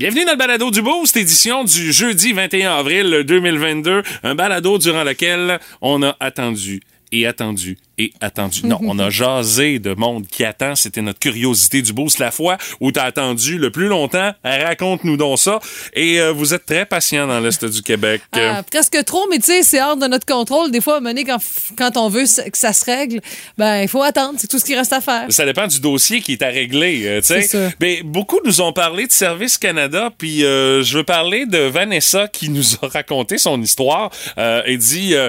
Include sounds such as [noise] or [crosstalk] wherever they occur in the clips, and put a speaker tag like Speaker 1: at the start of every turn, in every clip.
Speaker 1: Bienvenue dans le balado du Boost, édition du jeudi 21 avril 2022. Un balado durant lequel on a attendu et attendu et attendu. Non, on a [laughs] jasé de monde qui attend. C'était notre curiosité du boost la fois où t'as attendu le plus longtemps. Raconte-nous donc ça. Et euh, vous êtes très patient dans l'Est du Québec. [laughs]
Speaker 2: Ah, presque trop, mais tu sais, c'est hors de notre contrôle. Des fois, mener, quand, quand on veut que ça se règle, ben, il faut attendre. C'est tout ce qui reste à faire.
Speaker 1: Ça dépend du dossier qui est à régler, euh, tu sais. Mais beaucoup nous ont parlé de Service Canada, puis euh, je veux parler de Vanessa qui nous a raconté son histoire. Euh, elle dit, euh,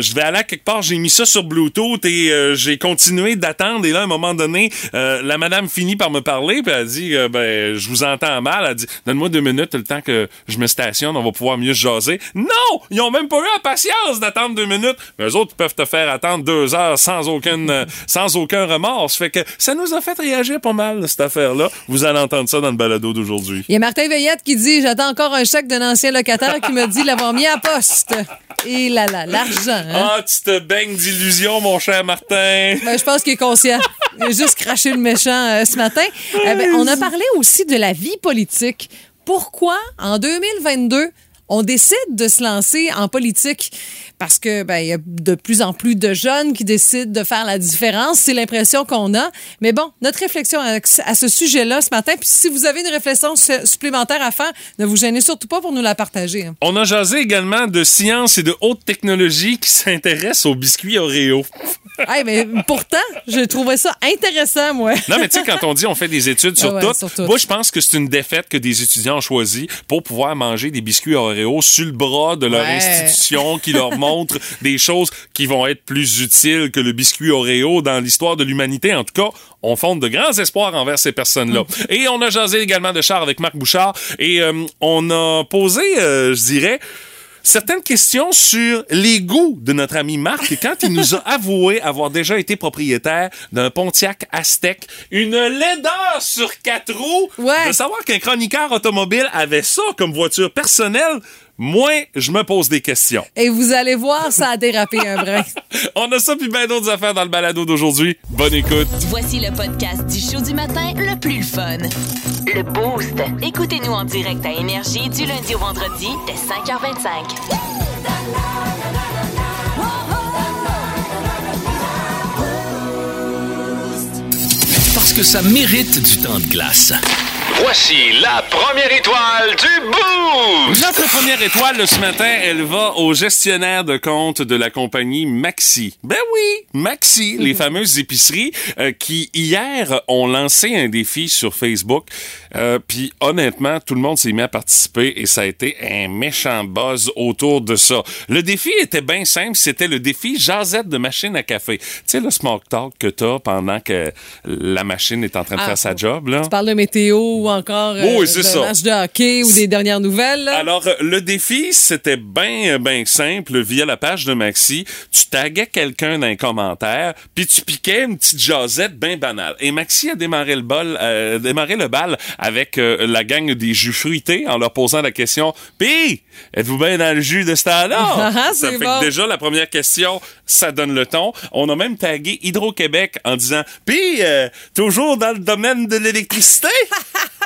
Speaker 1: je vais aller à quelque part, j'ai mis ça sur Bluetooth et euh, j'ai continué d'attendre. Et là, à un moment donné, euh, la madame finit par me parler, puis elle dit, euh, ben, je vous entends mal. Elle dit, donne-moi deux minutes, le temps que je me stationne, on va pouvoir mieux se jaser. Non! Ils ont même pas eu la patience d'attendre deux minutes. Mais eux autres, peuvent te faire attendre deux heures sans aucune, sans aucun remords. Fait que ça nous a fait réagir pas mal, cette affaire-là. Vous allez entendre ça dans le balado d'aujourd'hui.
Speaker 2: Il y a Martin Veillette qui dit J'attends encore un chèque d'un ancien locataire qui me dit l'avoir mis à poste. Et là là, l'argent. Hein?
Speaker 1: Ah, tu te baignes d'illusions, mon cher Martin. [laughs]
Speaker 2: Ben, je pense qu'il est conscient. Il a juste craché le méchant euh, ce matin. Eh ben, on a parlé aussi de la vie politique. Pourquoi, en 2022, on décide de se lancer en politique? Parce que ben, il y a de plus en plus de jeunes qui décident de faire la différence. C'est l'impression qu'on a. Mais bon, notre réflexion à, ce sujet-là ce matin, puis si vous avez une réflexion su- supplémentaire à faire, ne vous gênez surtout pas pour nous la partager. hein.
Speaker 1: On a jasé également de science et de haute technologie qui s'intéressent aux biscuits Oreo. [laughs]
Speaker 2: Hey, mais pourtant, je trouvais ça intéressant, moi.
Speaker 1: Non, mais tu sais, quand on dit on fait des études sur,
Speaker 2: Ah ouais,
Speaker 1: tout,
Speaker 2: sur tout.
Speaker 1: moi, je pense que c'est une défaite que des étudiants ont choisi pour pouvoir manger des biscuits Oreo sur le bras de leur
Speaker 2: Ouais.
Speaker 1: institution qui leur montre [laughs] des choses qui vont être plus utiles que le biscuit Oreo dans l'histoire de l'humanité. En tout cas, on fonde de grands espoirs envers ces personnes-là. Et on a jasé également de char avec Marc Bouchard et euh, on a posé, euh, je dirais, certaines questions sur les goûts de notre ami Marc quand il nous a [laughs] avoué avoir déjà été propriétaire d'un Pontiac Aztec, une laideur sur quatre roues.
Speaker 2: Ouais.
Speaker 1: De savoir qu'un chroniqueur automobile avait ça comme voiture personnelle, moi, je me pose des questions.
Speaker 2: Et vous allez voir, ça a dérapé un brin. [laughs]
Speaker 1: On a ça puis bien d'autres affaires dans le balado d'aujourd'hui. Bonne écoute.
Speaker 3: Voici le podcast du show du matin le plus fun. Le Boost. Écoutez-nous en direct à Énergie du lundi au vendredi dès 5h25.
Speaker 4: Parce que ça mérite du temps de glace.
Speaker 5: Voici la première étoile du Boost!
Speaker 1: Notre première étoile de ce matin, elle va au gestionnaire de compte de la compagnie Maxi. Ben oui, Maxi, les fameuses épiceries euh, qui hier ont lancé un défi sur Facebook. Euh, Puis honnêtement, tout le monde s'est mis à participer et ça a été un méchant buzz autour de ça. Le défi était bien simple, c'était le défi jasette de machine à café. Tu sais le smoke talk que t'as pendant que la machine est en train de
Speaker 2: Ah,
Speaker 1: faire sa job là?
Speaker 2: Tu parles de météo ou encore euh,
Speaker 1: Oui, ça.
Speaker 2: match de hockey ou des dernières nouvelles.
Speaker 1: Alors, euh, le défi, c'était bien, bien simple. Via la page de Maxi, tu taguais quelqu'un dans un commentaire, puis tu piquais une petite jasette bien banale. Et Maxi a démarré le bal, euh, démarré le bal avec euh, la gang des jus fruités en leur posant la question « Pis, êtes-vous bien dans le jus de ce temps-là? [laughs]
Speaker 2: Ah,
Speaker 1: Ça
Speaker 2: c'est
Speaker 1: fait
Speaker 2: bon.
Speaker 1: que déjà, la première question, ça donne le ton. On a même tagué Hydro-Québec en disant « Pis, euh, toujours dans le domaine de l'électricité? »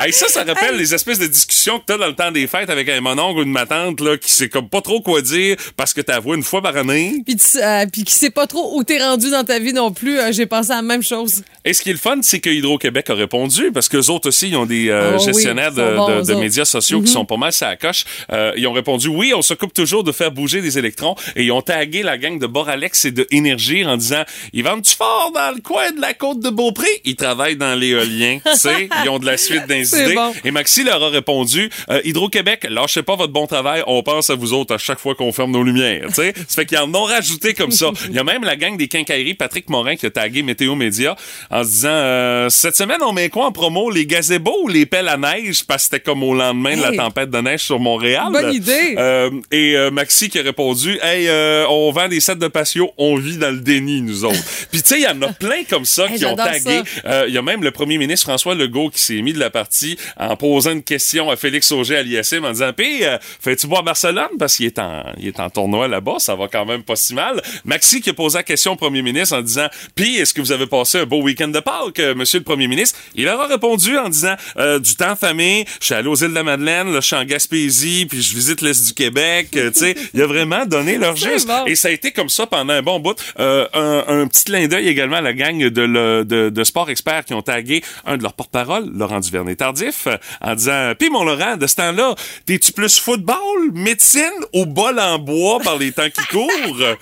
Speaker 1: Hey, ça, ça rappelle les espèces de discussions que t'as dans le temps des fêtes avec un mononcle ou une ma tante là, qui sait comme pas trop quoi dire parce que t'as avoué une fois par année.
Speaker 2: Puis, tu- euh, puis qui sait pas trop où t'es rendu dans ta vie non plus. euh, J'ai pensé à la même chose.
Speaker 1: Et ce qui est le fun, c'est que Hydro-Québec a répondu parce que autres aussi, ils ont des euh,
Speaker 2: Oh
Speaker 1: gestionnaires de, de- de médias sociaux qui sont pas mal ça coche. Euh, ils ont répondu oui, on s'occupe toujours de faire bouger des électrons et ils ont tagué la gang de Boralex et de Énergie en disant ils vendent-tu fort dans le coin de la côte de Beaupré Ils travaillent dans l'éolien, tu sais, ils ont de la suite dans idées.
Speaker 2: bon.
Speaker 1: Et Maxi leur a répondu euh, Hydro-Québec, lâchez pas votre bon travail, on pense à vous autres à chaque fois qu'on ferme nos lumières. Tu sais, ça fait qu'ils en ont rajouté comme ça. Il y a même la gang des quincailleries, Patrick Morin, qui a tagué Météo Média en se disant euh, cette semaine on met quoi en promo? Les gazebos ou les pelles à neige parce que c'était comme au lendemain de la tempête de neige sur Montréal.
Speaker 2: Bonne idée.
Speaker 1: Euh, et euh, Maxi qui a répondu Hey, euh, on vend des sets de patio, on vit dans le déni, nous autres. Puis tu sais, il y en a plein comme ça
Speaker 2: Hey,
Speaker 1: qui ont tagué. Euh, Il y a même le premier ministre François Legault qui s'est mis de la partie en posant une question à Félix Auger à l'ISM en disant Puis, euh, fais-tu boire Barcelone? Parce qu'il est en, il est en tournoi là-bas, ça va quand même pas si mal. Maxi qui a posé la question au premier ministre en disant Puis, est-ce que vous avez passé un beau week-end de Pâques, euh, monsieur le premier ministre? Il leur a répondu en disant euh, Du temps famille, je suis allé aux îles de la Madeleine, là, je suis en Gaspésie, puis je visite l'Est du Québec. euh, tu sais, il a vraiment donné [laughs] leur
Speaker 2: bon.
Speaker 1: Et ça a été comme ça pendant un bon bout. Euh, un, un petit clin d'œil également à la gang de, le- de, de Sport Expert qui ont tagué un de leurs porte-parole, Laurent Duvernay-Tardif, euh, en disant « Puis mon Laurent, de ce temps-là, t'es-tu plus football, médecine ou bol en bois par les temps qui courent? »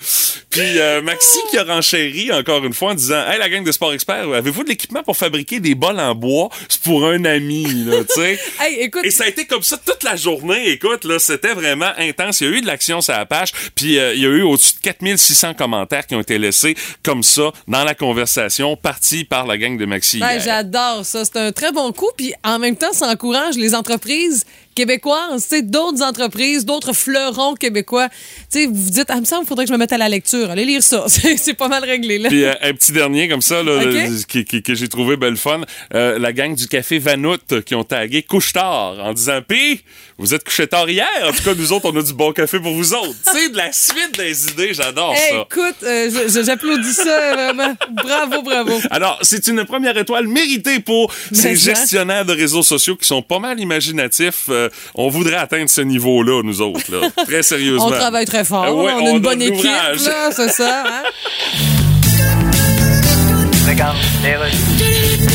Speaker 1: Puis euh, Maxi qui a renchéri encore une fois en disant « Hey, la gang de Sport Expert, avez-vous de l'équipement pour fabriquer des bols en bois? C'est pour un ami, là, tu sais. [laughs] »
Speaker 2: Hey, écoute,
Speaker 1: Et ça a été comme ça toute la journée. Écoute, là, c'était vraiment intense. Il y a eu de l'action sur la page, puis euh, il y a eu au-dessus de 4600 commentaires qui ont été laissés comme ça dans la conversation, partie par la gang de Maxi. Hier.
Speaker 2: j'adore ça. C'est un très bon coup. Puis en même temps, ça encourage les entreprises québécoises, tu sais, d'autres entreprises, d'autres fleurons québécois. Tu sais, vous vous dites, ah, il me semble qu'il faudrait que je me mette à la lecture. Allez lire ça. [laughs] C'est c'est pas mal réglé, là.
Speaker 1: Puis euh, un petit dernier comme ça là, le- qui, qui- que j'ai trouvé belle fun, euh, la gang du café Vanout qui ont tagué couche-tard en disant Pis, vous êtes couché tard hier. En tout cas, nous autres, on a du bon café pour vous autres. Tu sais, de la suite des idées, j'adore
Speaker 2: Hey,
Speaker 1: ça.
Speaker 2: écoute, euh, j'applaudis ça vraiment. Bravo, bravo.
Speaker 1: Alors, c'est une première étoile méritée pour ces
Speaker 2: ça.
Speaker 1: gestionnaires de réseaux sociaux qui sont pas mal imaginatifs. Euh, on voudrait atteindre ce niveau-là, nous autres, là. [laughs] Très sérieusement.
Speaker 2: On travaille très fort.
Speaker 1: Euh, ouais,
Speaker 2: on a une bonne équipe, là, c'est ça. Hein?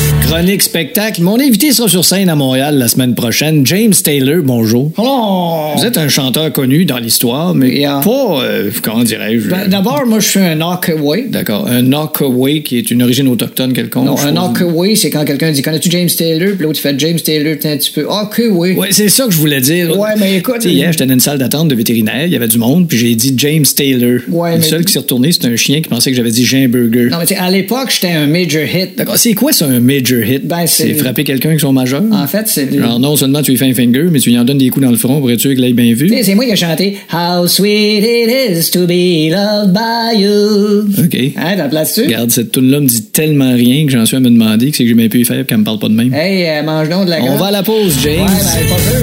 Speaker 2: [laughs]
Speaker 6: Chronique spectacle. Mon invité sera sur scène à Montréal la semaine prochaine. James Taylor, bonjour.
Speaker 7: Hello.
Speaker 6: Vous êtes un chanteur connu dans l'histoire, mais
Speaker 7: Yeah.
Speaker 6: pas, euh, comment dirais-je...
Speaker 7: Ben, D'abord, moi, je suis un knockaway.
Speaker 6: D'accord. Un knockaway qui est une origine autochtone quelconque.
Speaker 7: Non, un knockaway, c'est quand quelqu'un dit Connais-tu James Taylor? Puis l'autre, il fait James Taylor, t'es un petit peu. Ok, oui.
Speaker 6: Ouais, c'est ça que je voulais dire.
Speaker 7: Ouais, mais écoute-
Speaker 6: Tu sais, hier, j'étais dans une salle d'attente de vétérinaire, il y avait du monde, puis j'ai dit James Taylor.
Speaker 7: Ouais,
Speaker 6: Le
Speaker 7: mais-
Speaker 6: seul qui s'est retourné, c'était un chien qui pensait que j'avais dit Burger.
Speaker 7: Non, mais tu à l'époque, j'étais un major hit.
Speaker 6: D'accord. C'est quoi ça, un major hit?
Speaker 7: Ben, c'est-
Speaker 6: frapper quelqu'un avec son majeur?
Speaker 7: En fait, c'est.
Speaker 6: Genre, non seulement tu lui fais un finger, mais tu lui en donnes des coups dans le front pour être sûr qu'il ait bien vu.
Speaker 7: Tu C'est moi qui ai chanté How sweet it is to be loved by you.
Speaker 6: OK.
Speaker 7: Hein, t'as la place dessus?
Speaker 6: Regarde, cette tune-là me dit tellement rien que j'en suis à me demander que c'est que j'ai bien pu y faire qu'elle me parle pas de même.
Speaker 7: Hey, euh, mange donc de la
Speaker 6: On
Speaker 7: grotte.
Speaker 6: va à la pause, James.
Speaker 7: Ouais, ben, pas sûr.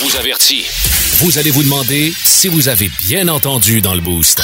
Speaker 4: On vous avertit. Vous allez vous demander si vous avez bien entendu dans le boost.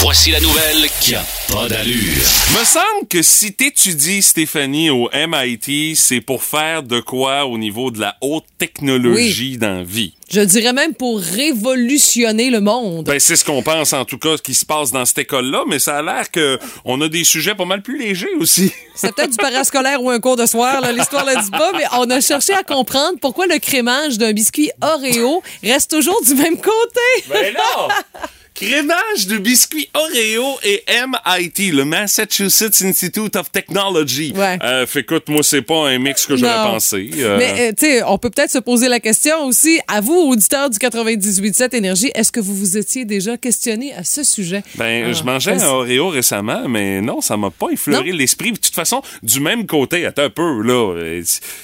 Speaker 4: Voici la nouvelle qui a pas d'allure.
Speaker 1: Me semble que si t'étudies, Stéphanie, au MIT, c'est pour faire de quoi au niveau de la haute technologie dans la vie.
Speaker 2: Je dirais même pour révolutionner le monde.
Speaker 1: Ben, c'est ce qu'on pense, en tout cas, qui se passe dans cette école-là, mais ça a l'air que on a des sujets pas mal plus légers aussi. [laughs]
Speaker 2: C'est peut-être du parascolaire ou un cours de soir, là, l'histoire ne le dit pas, mais on a cherché à comprendre pourquoi le crémage d'un biscuit Oreo reste toujours du même côté.
Speaker 1: Ben non! [laughs] Crémage de biscuits Oreo et MIT, le Massachusetts Institute of Technology.
Speaker 2: Ouais.
Speaker 1: Euh, fait écoute, moi, c'est pas un mix que j'aurais pensé. Euh,
Speaker 2: Mais, euh, tu sais, on peut peut-être se poser la question aussi, à vous, auditeurs du 98.7 Énergie, est-ce que vous vous étiez déjà questionné à ce sujet?
Speaker 1: Ben,
Speaker 2: Ah,
Speaker 1: je mangeais un Oreo récemment, mais non, ça m'a pas effleuré l'esprit. De toute façon, du même côté, attends un peu, là. euh,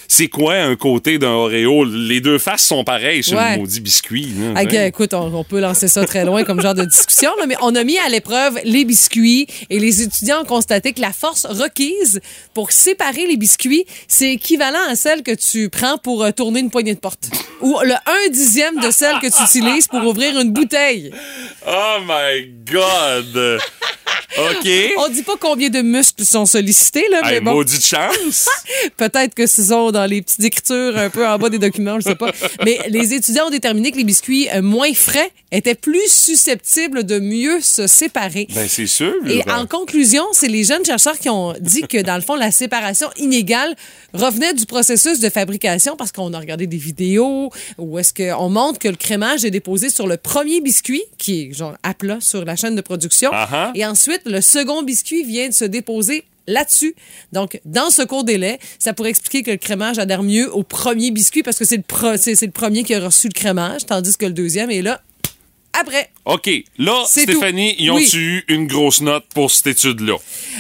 Speaker 1: C'est quoi un côté d'un Oreo? Les deux faces sont pareilles sur
Speaker 2: Ouais.
Speaker 1: le maudit biscuit. là, hein?
Speaker 2: écoute, on, on peut lancer ça très loin comme genre de discussion, là, mais on a mis à l'épreuve les biscuits et les étudiants ont constaté que la force requise pour séparer les biscuits, c'est équivalent à celle que tu prends pour euh, tourner une poignée de porte. Ou le 1 dixième de celle que tu utilises pour ouvrir une bouteille.
Speaker 1: Oh my God! OK. [laughs]
Speaker 2: On dit pas combien de muscles sont sollicités, là, mais
Speaker 1: Hey,
Speaker 2: bon.
Speaker 1: maudite chance! [laughs]
Speaker 2: Peut-être que ce sont dans les petites écritures un peu en bas des documents, je sais pas. Mais les étudiants ont déterminé que les biscuits euh, moins frais étaient plus susceptibles de mieux se séparer.
Speaker 1: ben, c'est sûr.
Speaker 2: Et en conclusion, c'est les jeunes chercheurs qui ont dit que, dans le fond, la séparation inégale revenait du processus de fabrication parce qu'on a regardé des vidéos où est-ce qu'on montre que le crémage est déposé sur le premier biscuit, qui est genre à plat sur la chaîne de production.
Speaker 1: Ah-ha.
Speaker 2: Et ensuite, le second biscuit vient de se déposer là-dessus. Donc, dans ce court délai, ça pourrait expliquer que le crémage adhère mieux au premier biscuit parce que c'est le, pro- le premier qui a reçu le crémage, tandis que le deuxième est là après.
Speaker 1: OK. Là, Stéphanie,
Speaker 2: tout.
Speaker 1: ils ont
Speaker 2: Oui.
Speaker 1: eu une grosse note pour cette étude-là?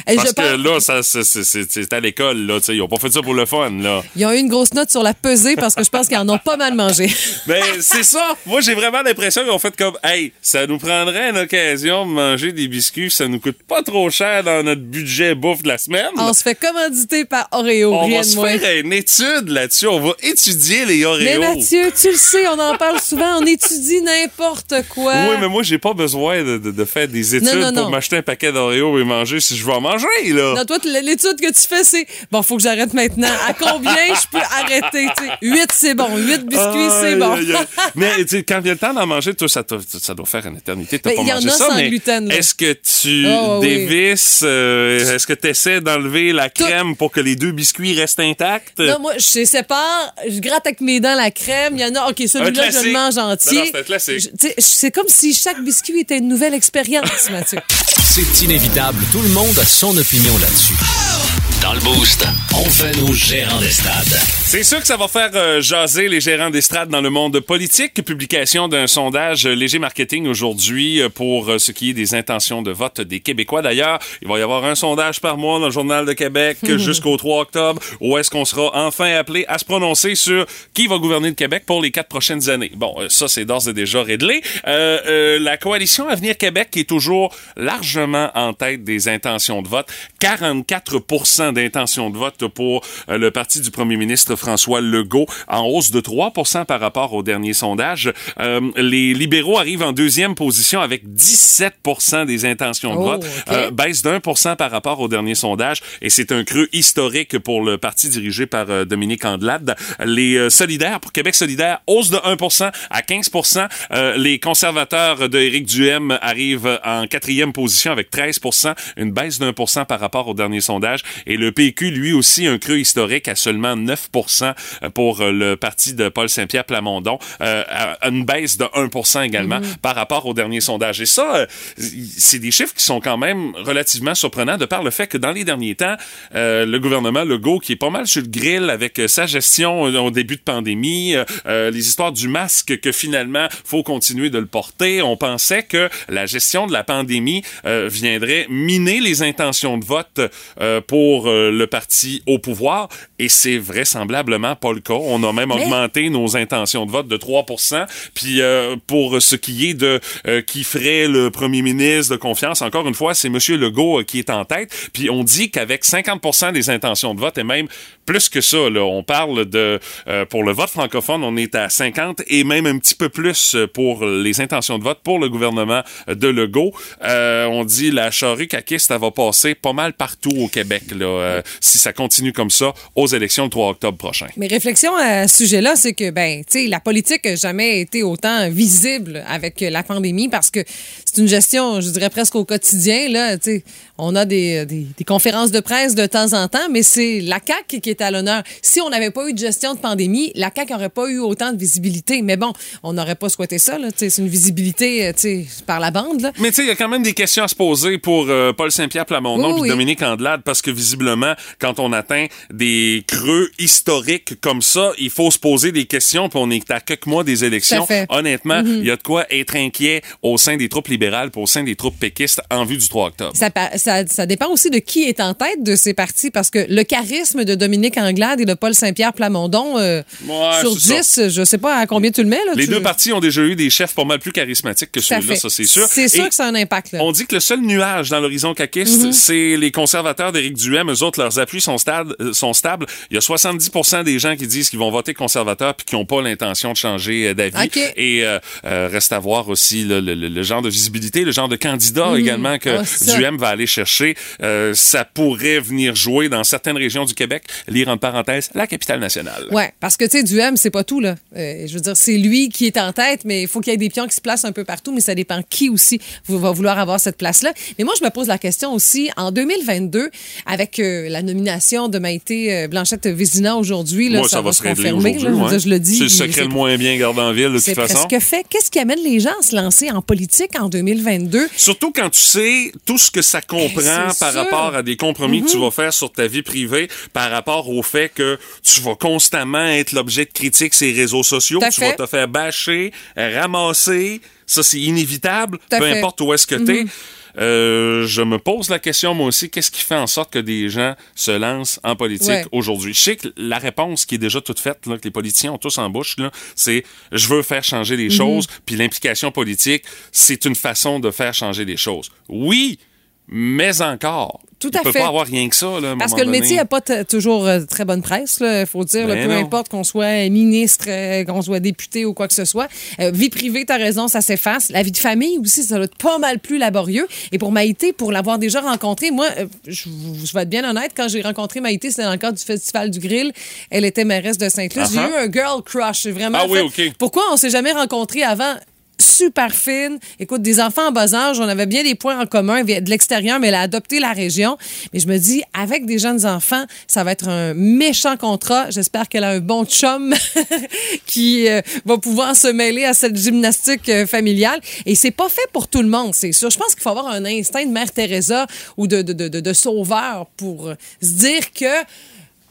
Speaker 1: Parce
Speaker 2: je
Speaker 1: que là, ça, c'est- à l'école, là. tu sais, Ils ont pas fait ça pour le fun, là.
Speaker 2: Ils ont eu une grosse note sur la pesée parce que je pense qu'ils en ont pas mal mangé.
Speaker 1: Mais [laughs] c'est ça. Moi, j'ai vraiment l'impression qu'ils ont fait comme, hey, ça nous prendrait une occasion de manger des biscuits, ça nous coûte pas trop cher dans notre budget bouffe de la semaine.
Speaker 2: On se fait commanditer par Oreo,
Speaker 1: On
Speaker 2: rien
Speaker 1: va
Speaker 2: de
Speaker 1: se
Speaker 2: moins.
Speaker 1: faire une étude là-dessus. On va étudier les Oreos.
Speaker 2: Mais Mathieu, tu le sais, on en parle souvent, on étudie n'importe quoi.
Speaker 1: Oui, mais moi, j'ai pas besoin de, de- de faire des études
Speaker 2: Non, non,
Speaker 1: pour m'acheter un paquet d'Oreos et manger si je veux en manger, là.
Speaker 2: Non, toi, l'étude que tu fais, c'est bon, faut que j'arrête maintenant. À combien je peux arrêter? tu sais? 8, c'est bon. 8 biscuits, c'est bon. [laughs]
Speaker 1: mais quand vient le temps d'en manger, toi, ça, ça doit faire une éternité. T'as pas
Speaker 2: il y en
Speaker 1: mangé
Speaker 2: a
Speaker 1: ça,
Speaker 2: sans
Speaker 1: mais est-ce que tu
Speaker 2: oui.
Speaker 1: dévisses, euh, est-ce que tu essaies d'enlever la
Speaker 2: Tout-
Speaker 1: crème pour que les deux biscuits restent intacts?
Speaker 2: Non, moi, je les sépare, je gratte avec mes dents la crème. Il y en a, OK, celui-là, je le mange entier.
Speaker 1: c'est classique.
Speaker 2: Je- C'est comme si chaque biscuit était une nouvelle expérience, Mathieu.
Speaker 4: C'est inévitable. Tout le monde a son opinion là-dessus. Dans le Boost, on fait nos gérants des stades.
Speaker 1: C'est sûr que ça va faire euh, jaser les gérants d'estrade dans le monde politique. Publication d'un sondage euh, Léger Marketing aujourd'hui euh, pour euh, ce qui est des intentions de vote des Québécois. D'ailleurs, il va y avoir un sondage par mois dans le Journal de Québec [laughs] jusqu'au 3 octobre où est-ce qu'on sera enfin appelé à se prononcer sur qui va gouverner le Québec pour les quatre prochaines années. Bon, ça, c'est d'ores et déjà réglé. Euh, euh, la coalition Avenir Québec qui est toujours largement en tête des intentions de vote. 44 d'intentions de vote pour euh, le parti du premier ministre François Legault, en hausse de 3 par rapport au dernier sondage. Euh, les libéraux arrivent en deuxième position avec 17 des intentions de
Speaker 2: Oh,
Speaker 1: vote. Euh, baisse d'un pour cent par rapport au dernier sondage, et c'est un creux historique pour le parti dirigé par euh, Dominique Andelade. Les solidaires, pour Québec solidaire, hausse de 1% à 15% Euh, Les conservateurs de Éric Duhem arrivent en quatrième position avec 13 une baisse d'un pour cent par rapport au dernier sondage. Et le PQ, lui aussi, un creux historique à seulement 9% pour euh, le parti de Paul Saint-Pierre Plamondon, euh, à une baisse de 1% également par rapport au dernier sondage. Et ça, euh, c'est des chiffres qui sont quand même relativement surprenants de par le fait que dans les derniers temps, euh, le gouvernement Legault, qui est pas mal sur le grill avec euh, sa gestion euh, au début de pandémie, euh, euh, les histoires du masque que finalement faut continuer de le porter, on pensait que la gestion de la pandémie euh, viendrait miner les intentions de vote euh, pour euh, le parti au pouvoir et c'est vraisemblablement pas le cas. On a même
Speaker 2: Mais-
Speaker 1: augmenté nos intentions de vote de 3 puis euh, pour ce qui est de euh, qui ferait le premier ministre de confiance, encore une fois, c'est monsieur Legault euh, qui est en tête, puis on dit qu'avec 50% des intentions de vote et même plus que ça là, on parle de euh, pour le vote francophone, on est à 50 et même un petit peu plus pour les intentions de vote pour le gouvernement de Legault. Euh, on dit la charrue caquiste, elle va passer pas mal partout au Québec là, euh, si ça continue comme ça aux élections le 3 octobre prochain.
Speaker 2: Mes réflexions à ce sujet-là, c'est que, ben, tu sais, la politique n'a jamais été autant visible avec la pandémie parce que c'est une gestion, je dirais presque au quotidien, là. On a des, des, des conférences de presse de temps en temps, mais c'est la CAQ qui est à l'honneur. Si on n'avait pas eu de gestion de pandémie, la CAQ n'aurait pas eu autant de visibilité. Mais bon, on n'aurait pas souhaité ça, c'est une visibilité, euh, par la bande, là.
Speaker 1: Mais il y a quand même des questions à se poser pour euh, Paul Saint-Pierre Plamondon et
Speaker 2: oui.
Speaker 1: Dominique Andelade parce que visiblement, quand on atteint des creux historiques comme ça, il faut se poser des questions. Puis on est à quelques mois des élections.
Speaker 2: Fait. Mm-hmm.
Speaker 1: Honnêtement, il y a de quoi être inquiet au sein des troupes libérales, puis au sein des troupes péquistes en vue du 3 octobre.
Speaker 2: Ça, ça, ça dépend aussi de qui est en tête de ces partis parce que le charisme de Dominique Anglade et de Paul Saint-Pierre Plamondon, euh,
Speaker 1: Ouais,
Speaker 2: sur
Speaker 1: c'est
Speaker 2: 10, je sais pas à combien tu le mets. Là,
Speaker 1: Les
Speaker 2: tu-
Speaker 1: deux partis ont déjà eu des chefs pas mal plus charismatiques que celui-là, ça c'est sûr.
Speaker 2: C'est sûr
Speaker 1: Et
Speaker 2: que ça a un impact. Là.
Speaker 1: On dit que le seul nuage dans l'horizon caquiste,
Speaker 2: Mhm.
Speaker 1: c'est les conservateurs d'Éric Duhem. Eux autres, leurs appuis sont, stables, euh, sont stables. Il y a 70 des gens qui disent qu'ils vont voter conservateur puis qui n'ont pas l'intention de changer euh, d'avis. Et euh, euh, reste à voir aussi le, le- le- le genre de visibilité, le genre de candidat également que
Speaker 2: ça.
Speaker 1: Duhem va aller chercher. Euh, ça pourrait venir jouer dans certaines régions du Québec, lire en parenthèse, la capitale nationale.
Speaker 2: Ouais, parce que tu sais, Duhem, c'est pas tout là. Euh, je veux dire, c'est lui qui est en tête, mais il faut qu'il y ait des pions qui se placent un peu partout, mais ça dépend qui aussi va vouloir avoir cette place-là. Mais moi, je me pose la question aussi en 2022, avec euh, la nomination de Maïté Blanchette Vézina aujourd'hui,
Speaker 1: Moi,
Speaker 2: ça, va
Speaker 1: se régler
Speaker 2: confirmer. là.
Speaker 1: ouais.
Speaker 2: dire, je le dis.
Speaker 1: C'est le secret le moins bien gardé en ville, de toute façon.
Speaker 2: presque fait. Qu'est-ce qui amène les gens à se lancer en politique en 2022.
Speaker 1: Surtout quand tu sais tout ce que ça comprend
Speaker 2: Eh, c'est
Speaker 1: par
Speaker 2: sûr.
Speaker 1: rapport à des compromis
Speaker 2: Mhm.
Speaker 1: que tu vas faire sur ta vie privée, par rapport au fait que tu vas constamment être l'objet de critiques sur les réseaux sociaux, tu vas te faire bâcher, ramasser, ça c'est inévitable, peu
Speaker 2: fait.
Speaker 1: importe où est-ce que t'es.
Speaker 2: Mhm.
Speaker 1: Euh, je me pose la question moi aussi, qu'est-ce qui fait en sorte que des gens se lancent en politique
Speaker 2: Ouais.
Speaker 1: aujourd'hui? Je sais que la réponse qui est déjà toute faite, là, que les politiciens ont tous en bouche, là, c'est je veux faire changer les
Speaker 2: Mhm.
Speaker 1: choses, puis l'implication politique, c'est une façon de faire changer les choses. Oui, mais encore.
Speaker 2: Tout
Speaker 1: Il peut
Speaker 2: fait.
Speaker 1: pas avoir rien que ça. Là, à un
Speaker 2: Parce que le métier n'a pas toujours euh, très bonne presse, il faut dire. là,
Speaker 1: Ben
Speaker 2: peu
Speaker 1: non.
Speaker 2: importe qu'on soit ministre, euh, qu'on soit député ou quoi que ce soit. Euh, vie privée, tu as raison, ça s'efface. La vie de famille aussi, ça doit être pas mal plus laborieux. Et pour Maïté, pour l'avoir déjà rencontrée, moi, euh, je, je vais être bien honnête, quand j'ai rencontré Maïté, c'était dans le cadre du Festival du Grill. Elle était mairesse de Saint-Luc. J'ai
Speaker 1: Uh-huh.
Speaker 2: eu un girl crush. Vraiment
Speaker 1: Ah oui,
Speaker 2: fait-
Speaker 1: OK.
Speaker 2: Pourquoi on s'est jamais rencontrés avant? Super fine. Écoute, des enfants en bas âge, on avait bien des points en commun de l'extérieur, mais elle a adopté la région. Mais je me dis, avec des jeunes enfants, ça va être un méchant contrat. J'espère qu'elle a un bon chum [laughs] qui euh, va pouvoir se mêler à cette gymnastique euh, familiale. Et c'est pas fait pour tout le monde, c'est sûr. Je pense qu'il faut avoir un instinct de Mère Teresa ou de, de, sauveur pour se dire que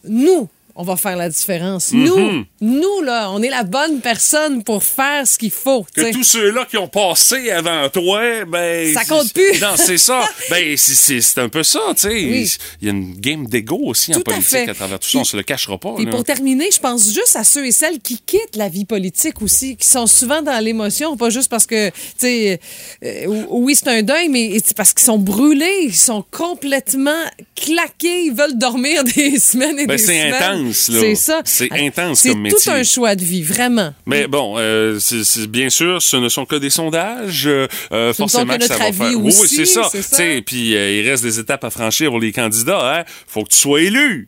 Speaker 2: nous, on va faire la différence. Nous,
Speaker 1: Mhm.
Speaker 2: nous, là, on est la bonne personne pour faire ce qu'il faut.
Speaker 1: Que tous ceux-là qui ont passé avant toi, ben.
Speaker 2: Ça compte plus.
Speaker 1: Non, c'est ça. [laughs] ben, c'est- un peu ça, tu sais.
Speaker 2: Oui.
Speaker 1: Il y a une game d'ego aussi en
Speaker 2: Tout
Speaker 1: politique à, travers tout ça. On se le cachera pas.
Speaker 2: Et
Speaker 1: là.
Speaker 2: pour terminer, je pense juste à ceux et celles qui quittent la vie politique aussi, qui sont souvent dans l'émotion, pas juste parce que, tu sais, euh, oui, c'est un deuil, mais parce qu'ils sont brûlés, ils sont complètement claqués, ils veulent dormir [laughs] des semaines et
Speaker 1: Ben,
Speaker 2: des
Speaker 1: c'est
Speaker 2: semaines.
Speaker 1: Intense, là.
Speaker 2: C'est ça.
Speaker 1: C'est intense
Speaker 2: C'est
Speaker 1: comme métier.
Speaker 2: tout un choix de vie, vraiment.
Speaker 1: Mais bon, euh, c'est- c'est- bien sûr, ce ne sont que des sondages. euh,
Speaker 2: Ce ne sont
Speaker 1: forcément
Speaker 2: que
Speaker 1: que ça
Speaker 2: notre
Speaker 1: va
Speaker 2: avis
Speaker 1: faire. Oui, oui,
Speaker 2: aussi,
Speaker 1: c'est ça.
Speaker 2: c'est ça.
Speaker 1: Tu sais, Puis euh, il reste des étapes à franchir pour les candidats. Hein? Faut que tu sois élu.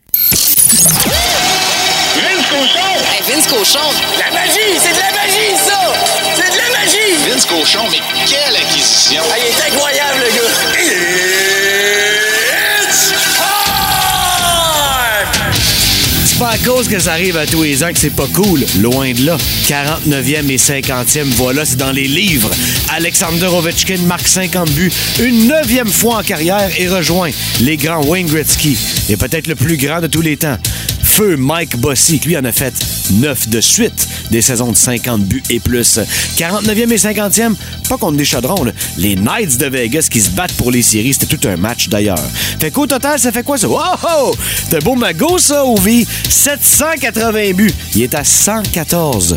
Speaker 5: Vince Cochon!
Speaker 8: Vince Cochon.
Speaker 5: La magie! C'est de la magie, ça! C'est de la magie!
Speaker 4: Vince Cochon, mais quelle acquisition!
Speaker 5: Ah, il est incroyable, le gars!
Speaker 9: Pas à cause que ça arrive à tous les ans que c'est pas cool. Loin de là. 49e et 50e, voilà, c'est dans les livres. Alexander Ovechkin marque 50 buts une neuvième fois en carrière et rejoint les grands Wayne Gretzky et peut-être le plus grand de tous les temps. Feu Mike Bossy, qui lui en a fait 9 de suite des saisons de 50 buts et plus. 49e et 50e, pas contre des chaudrons, les Knights de Vegas qui se battent pour les séries, c'était tout un match d'ailleurs. Fait qu'au total, ça fait quoi ça? Oh oh! C'est un beau magot ça, Ovi! 780 buts. Il est à 114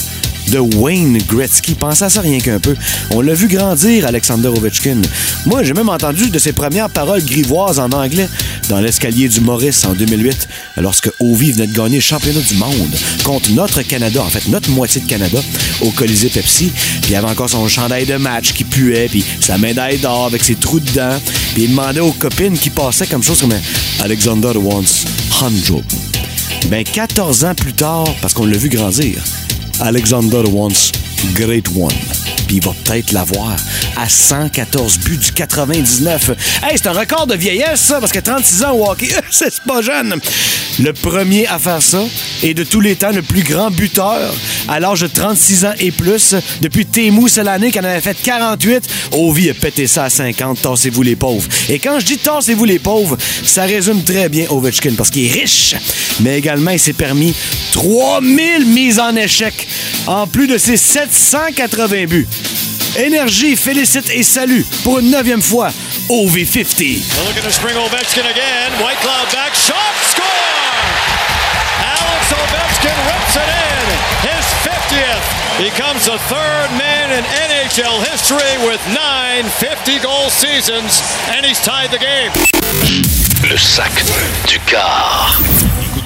Speaker 9: de Wayne Gretzky. Pensez à ça rien qu'un peu. On l'a vu grandir, Alexander Ovechkin. Moi, j'ai même entendu de ses premières paroles grivoises en anglais dans l'escalier du Maurice en 2008, lorsque Ovi venait de gagner le championnat du monde contre notre Canada, en fait, notre moitié de Canada, au Colisée Pepsi. Puis il avait encore son chandail de match qui puait, puis sa médaille d'or avec ses trous dedans. Puis il demandait aux copines qui passaient comme chose comme Alexander wants 100. Ben, 14 ans plus tard, parce qu'on l'a vu grandir, Alexander wants Great One. Puis il va peut-être l'avoir à 114 buts du 99. Hey, c'est un record de vieillesse, ça, parce que 36 ans au [laughs] c'est pas jeune. Le premier à faire ça est de tous les temps le plus grand buteur à l'âge de 36 ans et plus. Depuis l'année qui en avait fait 48, Ovi a pété ça à 50. Tassez-vous les pauvres. Et quand je dis tassez-vous les pauvres, ça résume très bien Ovechkin parce qu'il est riche. Mais également, il s'est permis 3000 mises en échec en plus de ses 780 buts. Énergie, félicite et salue pour une neuvième fois OV50.
Speaker 10: Looking to spring Ovechkin again. White Cloud back, shot, score! Alex Ovechkin rips it in. His 50th. Becomes the third man in NHL history with nine 50-goal seasons, and he's tied the game.
Speaker 4: Le sac du car.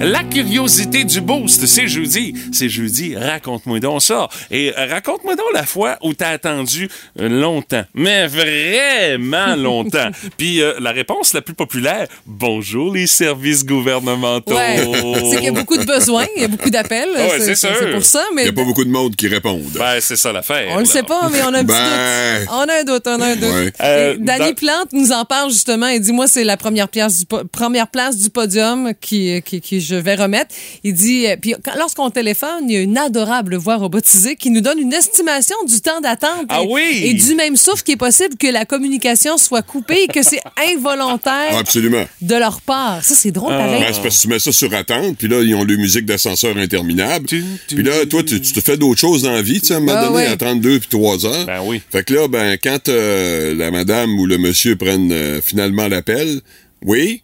Speaker 1: La curiosité du boost, c'est jeudi. C'est jeudi, raconte-moi donc ça. Et raconte-moi donc la fois où t'as attendu euh, longtemps. Mais vraiment [laughs] longtemps. Puis euh, la réponse la plus populaire, bonjour les services gouvernementaux.
Speaker 2: Ouais. C'est qu'il y a beaucoup de besoins, il y a beaucoup d'appels.
Speaker 1: Ah ouais, c'est sûr.
Speaker 2: C'est pour ça,
Speaker 8: Il
Speaker 2: mais
Speaker 8: n'y a pas beaucoup de monde qui répondent.
Speaker 1: Ben, c'est ça l'affaire.
Speaker 2: on le
Speaker 1: là.
Speaker 2: sait pas, mais on a un petit
Speaker 8: Ben.
Speaker 2: doute. On a un doute, on a un doute.
Speaker 8: Ouais.
Speaker 1: Euh,
Speaker 2: Et Danny
Speaker 1: dans-
Speaker 2: Plante nous en parle justement et dit moi c'est la première place du po- première place du podium qui, qui, qui je vais remettre. Il dit euh, puis lorsqu'on téléphone, il y a une adorable voix robotisée qui nous donne une estimation du temps d'attente
Speaker 1: Ah
Speaker 2: et,
Speaker 1: oui!
Speaker 2: et du même souffle qu'il est possible que la communication soit coupée et que c'est [laughs] involontaire
Speaker 8: absolument.
Speaker 2: de leur part. Ça c'est drôle
Speaker 1: Ah.
Speaker 2: pareil.
Speaker 8: Ben, c'est parce que tu mets ça sur attente, puis là, ils ont le musique d'ascenseur interminable. Puis là, toi, tu, tu te fais d'autres choses dans la vie, tu sais, à un moment
Speaker 2: Ah,
Speaker 8: donné, à 32 puis 3 heures.
Speaker 1: Ben oui.
Speaker 8: Fait que là, ben, quand euh, la madame ou le monsieur prennent euh, finalement l'appel, oui,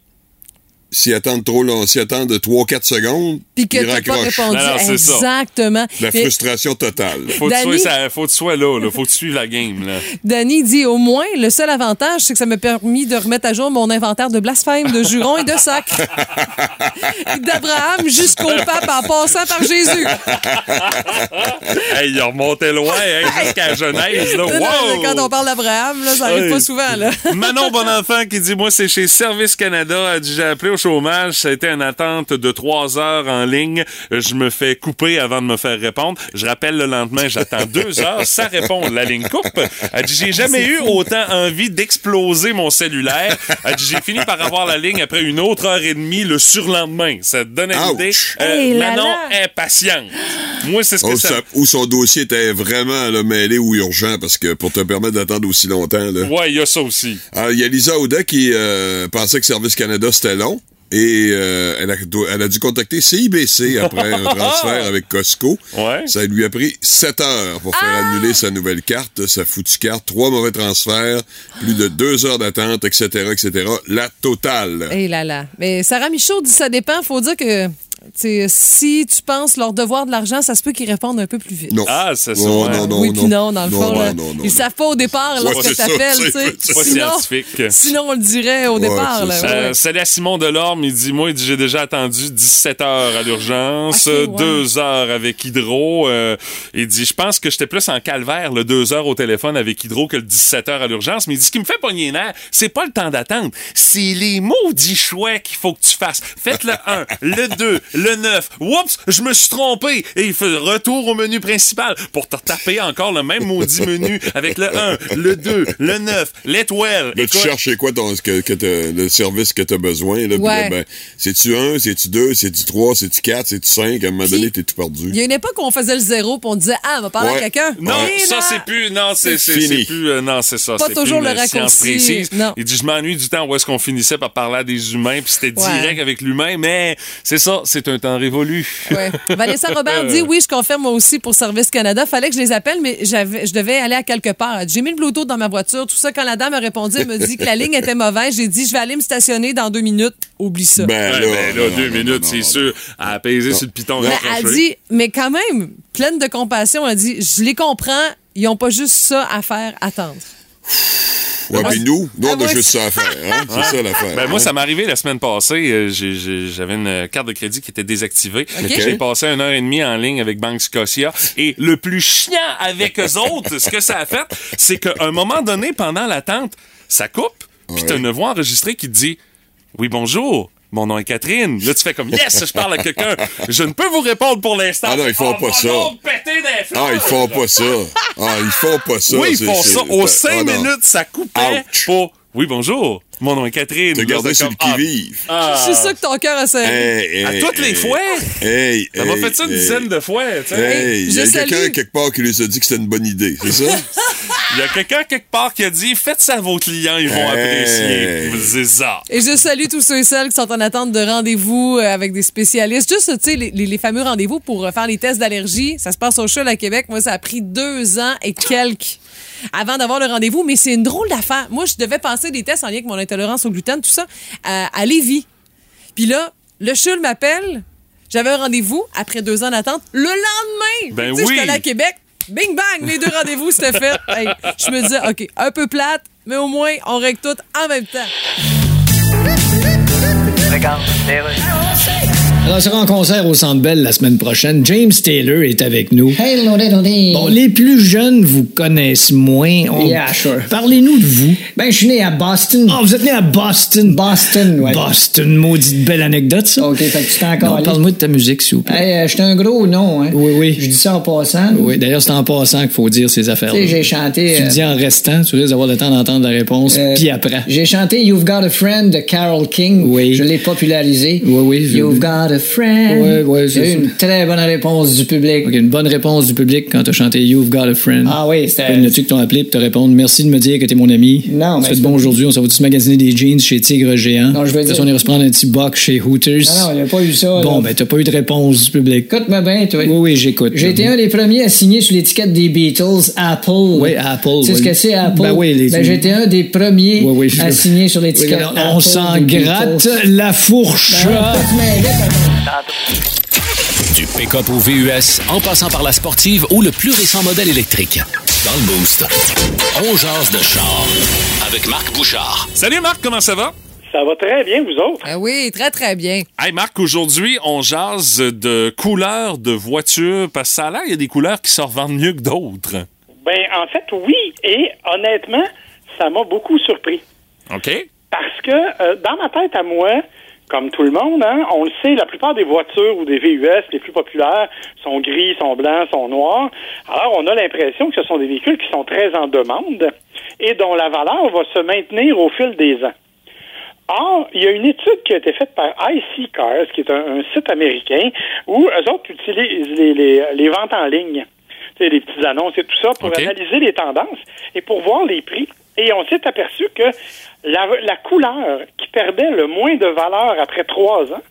Speaker 8: s'ils attendent trop long, s'ils attendent 3-4 secondes,
Speaker 2: Puis que
Speaker 8: ils
Speaker 2: t'as pas
Speaker 8: raccrochent.
Speaker 2: répondu
Speaker 1: Non, non, c'est ça.
Speaker 2: exactement.
Speaker 8: La
Speaker 2: Mais-
Speaker 8: frustration totale.
Speaker 1: Faut que, tu
Speaker 2: Danny-
Speaker 1: sois, ça- faut que tu sois là, là. Faut que tu suives la game, là.
Speaker 2: Danny dit au moins, le seul avantage, c'est que ça m'a permis de remettre à jour mon inventaire de blasphème, de jurons et de sacs. [laughs] D'Abraham jusqu'au pape en passant par Jésus.
Speaker 1: hey, il remontait loin, hein, jusqu'à Genèse, là.
Speaker 2: Non, non,
Speaker 1: Wow!
Speaker 2: Quand on parle d'Abraham, ça arrive
Speaker 1: Hey.
Speaker 2: pas souvent. Là.
Speaker 1: Manon Bonenfant qui dit Moi, c'est chez Service Canada. Dit J'ai appelé au chômage. Ça a été une attente de trois heures en ligne. Je me fais couper avant de me faire répondre. Je rappelle le lendemain, j'attends [laughs] deux heures. Ça répond. La ligne coupe. Elle dit J'ai jamais eu autant envie d'exploser mon cellulaire. Elle dit J'ai fini par avoir la ligne après une autre heure et demie le surlendemain. Ça te donne une idée. Euh, Manon est patiente. Moi, c'est ce que
Speaker 8: Oh, ça. Ou son dossier était vraiment là, mêlé ou urgent, parce que pour te permettre d'attendre aussi longtemps, là.
Speaker 1: Ouais, il y a ça aussi.
Speaker 8: Alors, il y a Lisa Audet qui euh, pensait que Service Canada, c'était long. Et euh, elle, a, elle a dû contacter CIBC après un [laughs] transfert avec Costco.
Speaker 1: Ouais.
Speaker 8: Ça lui a pris 7 heures pour faire
Speaker 2: Ah!
Speaker 8: annuler sa nouvelle carte, sa foutue carte. Trois mauvais transferts, plus de deux heures d'attente, etc., etc. La totale.
Speaker 2: Et là là. Mais Sarah Michaud dit ça dépend. Faut dire que tu sais, si tu penses leur devoir de l'argent, ça se peut qu'ils répondent un peu plus vite.
Speaker 8: Non.
Speaker 1: Ah, c'est ça.
Speaker 8: Non,
Speaker 1: ouais.
Speaker 8: non, non,
Speaker 2: oui, puis non, dans le
Speaker 8: Non,
Speaker 2: fond. là.
Speaker 8: non, non,
Speaker 2: Ils
Speaker 8: non.
Speaker 2: savent pas au départ
Speaker 8: Ouais,
Speaker 2: lorsque
Speaker 8: c'est
Speaker 2: t'appelles.
Speaker 8: c'est- c'est
Speaker 1: pas
Speaker 2: Sinon,
Speaker 1: scientifique.
Speaker 2: sinon, on le dirait au départ.
Speaker 8: c'est
Speaker 2: là,
Speaker 1: Euh. Salut à Simon Delorme, il dit Moi, il dit, j'ai déjà attendu 17 heures à l'urgence,
Speaker 2: Ok,
Speaker 1: euh,
Speaker 2: ouais.
Speaker 1: deux heures avec Hydro. euh, il dit Je pense que j'étais plus en calvaire le deux heures au téléphone avec Hydro que le 17 heures à l'urgence. Mais il dit Ce qui me fait pogner les nerfs, c'est pas le temps d'attente, c'est les maudits choix qu'il faut que tu fasses. Faites le 1, le 2, le 9. Oups, je me suis trompé. Et il fait retour au menu principal pour te taper encore le même maudit menu avec le 1, le 2, le 9, l'étoile.
Speaker 8: Là, tu
Speaker 1: Écoute,
Speaker 8: cherches quoi ton, que, que t'as- le service que tu as besoin. Là,
Speaker 2: Ouais.
Speaker 8: ben, c'est-tu un, c'est-tu deux, c'est-tu trois, c'est-tu quatre, c'est-tu cinq? À un moment donné, t'es tout perdu.
Speaker 2: Il y a une époque où on faisait le zéro puis on disait Ah, on va parler
Speaker 8: Ouais.
Speaker 2: à quelqu'un.
Speaker 1: Non, ça c'est plus. Non, c'est c'est
Speaker 8: Fini.
Speaker 1: c'est plus. euh, non, c'est ça.
Speaker 2: Pas toujours
Speaker 1: plus
Speaker 2: le raccourci,
Speaker 1: précise.
Speaker 2: non.
Speaker 1: Il dit je m'ennuie du temps où est-ce qu'on finissait par parler à des humains puis c'était
Speaker 2: Ouais.
Speaker 1: direct avec l'humain, mais c'est ça, c'est un temps révolu.
Speaker 2: Ouais. Vanessa Robert [laughs] dit oui, je confirme moi aussi pour Service Canada. Fallait que je les appelle, mais j'avais, je devais aller à quelque part. J'ai mis le Bluetooth dans ma voiture. Tout ça, quand la dame a répondu, elle me dit que la ligne était mauvaise. J'ai dit, je vais aller me stationner dans deux minutes. Oublie ça.
Speaker 8: Ben,
Speaker 1: Ouais,
Speaker 8: là,
Speaker 1: ben là,
Speaker 8: non,
Speaker 1: deux
Speaker 8: non,
Speaker 1: minutes, c'est sûr, à apaiser sur le piton
Speaker 2: Mais elle dit, mais quand même, pleine de compassion, elle dit, je les comprends. Ils n'ont pas juste ça à faire, attendre.
Speaker 8: Ouais, puis nous, nous, on
Speaker 2: Ah,
Speaker 8: a
Speaker 2: ouais.
Speaker 8: juste ça à faire. Hein? [laughs] C'est ça l'affaire.
Speaker 1: Ben, moi,
Speaker 8: hein?
Speaker 1: ça m'est arrivé la semaine passée. euh, J'avais une carte de crédit qui était désactivée. J'ai passé une heure et demie en ligne avec Banque Scotia. Et le plus chiant avec eux autres, ce que ça a fait, c'est qu'à un moment donné, pendant l'attente, ça coupe. Puis t'as une voix enregistrée qui te dit Oui, bonjour. Mon nom est Catherine. Là, tu fais comme Yes, je parle à quelqu'un. Je ne peux vous répondre pour l'instant.
Speaker 8: Ah non, ils font
Speaker 1: On
Speaker 8: pas ça. Ah, ils font pas ça. Ah, ils font pas ça.
Speaker 1: Oui, ils font ça. Aux
Speaker 8: ah,
Speaker 1: cinq
Speaker 8: non.
Speaker 1: minutes, ça coupait pour Oui, bonjour. Mon nom est Catherine.
Speaker 8: Gardé
Speaker 1: c'est
Speaker 8: sur le qui-vive.
Speaker 1: ah,
Speaker 2: Je suis sûr que ton cœur a serré.
Speaker 8: Hey,
Speaker 1: À
Speaker 8: hey,
Speaker 1: toutes les fois.
Speaker 8: Hey,
Speaker 1: Ça m'a
Speaker 8: hey,
Speaker 1: fait ça une
Speaker 8: hey.
Speaker 1: dizaine de fois, tu sais.
Speaker 8: Hey, il y a quelqu'un quelque part qui lui a dit que c'était une bonne idée, c'est ça? [laughs]
Speaker 1: Il y a quelqu'un quelque part qui a dit faites ça à vos clients, ils vont
Speaker 8: Hey.
Speaker 1: apprécier. C'est ça.
Speaker 2: Et je salue tous ceux et celles qui sont en attente de rendez-vous euh, avec des spécialistes. Juste, tu sais, les, les- les fameux rendez-vous pour euh, faire les tests d'allergie. Ça se passe au CHUL à Québec. Moi, ça a pris deux ans et quelques avant d'avoir le rendez-vous. Mais c'est une drôle d'affaire. Moi, je devais passer des tests en lien avec mon intolérance au gluten, tout ça, à, à Lévis. Puis là, le CHUL m'appelle. J'avais un rendez-vous après deux ans d'attente. Le lendemain,
Speaker 1: Ben
Speaker 2: tu sais,
Speaker 1: oui.
Speaker 2: j'étais à Québec. Bing bang, les deux rendez-vous c'était fait. [laughs] Hey, je me disais, OK, un peu plate, mais au moins, on règle tout en même temps.
Speaker 6: Alors, sera en concert au Centre Bell la semaine prochaine. James Taylor est avec nous.
Speaker 7: Hey, lordy, lordy.
Speaker 6: Bon, les plus jeunes vous connaissent moins. On-
Speaker 7: Yeah, sure.
Speaker 6: Parlez-nous de vous.
Speaker 7: Ben, je suis né à Boston.
Speaker 6: Ah, vous êtes né à Boston.
Speaker 7: Boston, ouais.
Speaker 6: Boston, maudite belle anecdote, ça.
Speaker 7: OK, fait que tu
Speaker 6: Non,
Speaker 7: encore
Speaker 6: Parle-moi de ta musique, s'il vous plaît.
Speaker 7: Hey, euh, j'étais un gros nom, hein.
Speaker 6: Oui, oui.
Speaker 7: Je dis ça en passant.
Speaker 6: Oui, d'ailleurs, c'est en passant qu'il faut dire ces affaires-là.
Speaker 7: Tu sais, j'ai chanté.
Speaker 6: Tu
Speaker 7: euh,
Speaker 6: dis en restant, tu risques d'avoir le temps d'entendre la réponse,
Speaker 7: euh,
Speaker 6: puis après.
Speaker 7: J'ai chanté You've Got a Friend de Carol King.
Speaker 6: Oui.
Speaker 7: Je l'ai popularisé.
Speaker 6: Oui, oui,
Speaker 7: You've Got a Friend.
Speaker 6: Ouais, ouais, c'est
Speaker 7: une très bonne réponse du public.
Speaker 6: Une bonne réponse du public quand t'as chanté You've Got a Friend.
Speaker 7: Ah oui, c'était.
Speaker 6: Il y en a-tu qui t'ont appelé pour te répondre Merci de me dire que t'es mon ami.
Speaker 7: Non,
Speaker 6: Tu
Speaker 7: mais c'est
Speaker 6: bon aujourd'hui, on s'en va tous magasiner des jeans chez Tigre Géant?
Speaker 7: Non, je
Speaker 6: ça,
Speaker 7: dire-
Speaker 6: on ira se prendre un petit box chez Hooters.
Speaker 7: Non, non, il n'y a pas eu ça.
Speaker 6: Bon, ben, t'as pas eu de réponse du public.
Speaker 7: Écoute-moi bien, toi.
Speaker 6: Oui, oui, j'écoute.
Speaker 7: J'ai été un des premiers à signer sur l'étiquette des Beatles, Apple.
Speaker 6: Oui, Apple.
Speaker 7: Tu sais ce que c'est, Apple?
Speaker 6: Ben oui, les
Speaker 7: Ben, j'ai été un des premiers à signer sur l'étiquette
Speaker 6: on- s'en gratte la fourche.
Speaker 7: Ben, tu
Speaker 4: Du pick-up au VUS, en passant par la sportive ou le plus récent modèle électrique. Dans le Boost, on jase de char avec Marc Bouchard.
Speaker 1: Salut Marc, comment ça va?
Speaker 11: Ça va très bien, vous autres?
Speaker 2: Ah oui, très, très bien.
Speaker 1: Hey Marc, aujourd'hui, on jase de couleurs de voitures parce que ça a l'air, il y a des couleurs qui se revendent mieux que d'autres.
Speaker 11: Ben, en fait, oui. Et honnêtement, ça m'a beaucoup surpris.
Speaker 1: OK?
Speaker 11: Parce que euh, dans ma tête à moi, comme tout le monde, hein, on le sait, la plupart des voitures ou des VUS les plus populaires sont gris, sont blancs, sont noirs. Alors, on a l'impression que ce sont des véhicules qui sont très en demande et dont la valeur va se maintenir au fil des ans. Or, il y a une étude qui a été faite par IC Cars, qui est un, un site américain, où eux autres utilisent les, les, les ventes en ligne, les petites annonces et tout ça, pour analyser les tendances et pour voir les prix. Et on s'est aperçu que la, couleur qui perdait le moins de valeur après trois ans,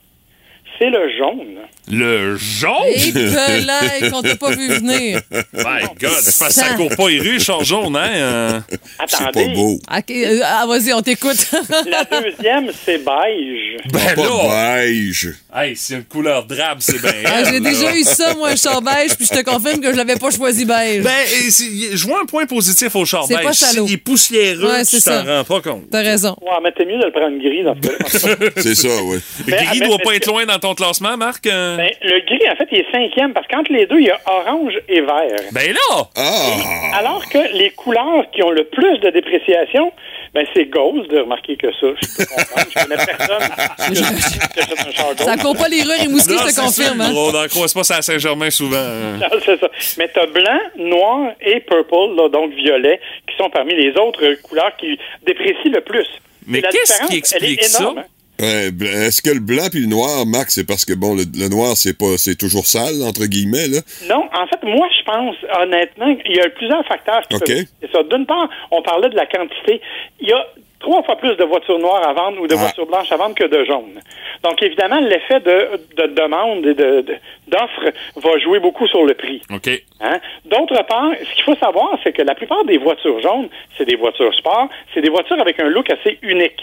Speaker 11: c'est le jaune.
Speaker 1: Le jaune?
Speaker 2: Et belin [laughs] qu'on t'a pas vu venir.
Speaker 1: My God, c'est parce que ça court pas les rues, char jaune, hein? euh.
Speaker 8: C'est pas
Speaker 11: Attendez,
Speaker 8: beau.
Speaker 2: OK, euh, ah, vas-y, on t'écoute. [laughs]
Speaker 11: la deuxième, c'est beige.
Speaker 1: Ben
Speaker 8: Pas
Speaker 1: là!
Speaker 8: beige.
Speaker 1: Hey, c'est une couleur drabe, c'est bien.
Speaker 2: Ah, J'ai déjà
Speaker 1: là.
Speaker 2: eu ça, moi, un char beige, puis je te confirme que je l'avais pas choisi beige.
Speaker 1: Ben, je vois un point positif au char
Speaker 2: C'est
Speaker 1: beige.
Speaker 2: pas salaud.
Speaker 1: S'il est poussiéreux,
Speaker 2: Ouais,
Speaker 1: tu
Speaker 2: c'est
Speaker 1: t'en
Speaker 2: ça.
Speaker 1: rends pas compte.
Speaker 2: T'as raison.
Speaker 11: Ouais, mais t'es mieux de le prendre gris dans ce cas [laughs]
Speaker 8: C'est ça, oui.
Speaker 1: Le
Speaker 11: Ben,
Speaker 1: gris
Speaker 11: mais-
Speaker 1: doit
Speaker 11: mais
Speaker 1: pas être loin dans ton classement, Marc? euh?
Speaker 11: Ben, le gris, en fait, il est cinquième parce qu'entre les deux, il y a orange et vert.
Speaker 1: Ben là!
Speaker 8: Ah!
Speaker 11: Alors que les couleurs qui ont le plus de dépréciation, ben c'est Ghost de remarquer que ça. Je peux comprendre. Je connais personne qui achète [laughs] un char.
Speaker 2: Ça court pas les rues Rimouski,
Speaker 1: Non,
Speaker 2: je te confirme. hein?
Speaker 1: On n'en croise pas ça à Saint-Germain souvent. hein. [laughs]
Speaker 11: Non, c'est ça. Mais t'as blanc, noir et purple, là, donc violet, qui sont parmi les autres couleurs qui déprécient le plus.
Speaker 1: Mais
Speaker 11: Et
Speaker 1: qu'est-ce qui
Speaker 11: elle est
Speaker 1: explique ça?
Speaker 11: énorme, hein.
Speaker 8: Ouais, bl- Est-ce que le blanc puis le noir, Marc, c'est parce que bon, le, le noir c'est pas, c'est toujours sale entre guillemets là?
Speaker 11: Non, en fait, moi, je pense, honnêtement, il y a plusieurs facteurs qui peuvent ça. D'une part, on parlait de la quantité. Il y a trois fois plus de voitures noires à vendre ou de voitures blanches à vendre que de jaunes. Donc, évidemment, l'effet de, de demande et de, de- d'offre va jouer beaucoup sur le prix.
Speaker 1: OK.
Speaker 11: Hein? D'autre part, ce qu'il faut savoir, c'est que la plupart des voitures jaunes, c'est des voitures sport, c'est des voitures avec un look assez unique.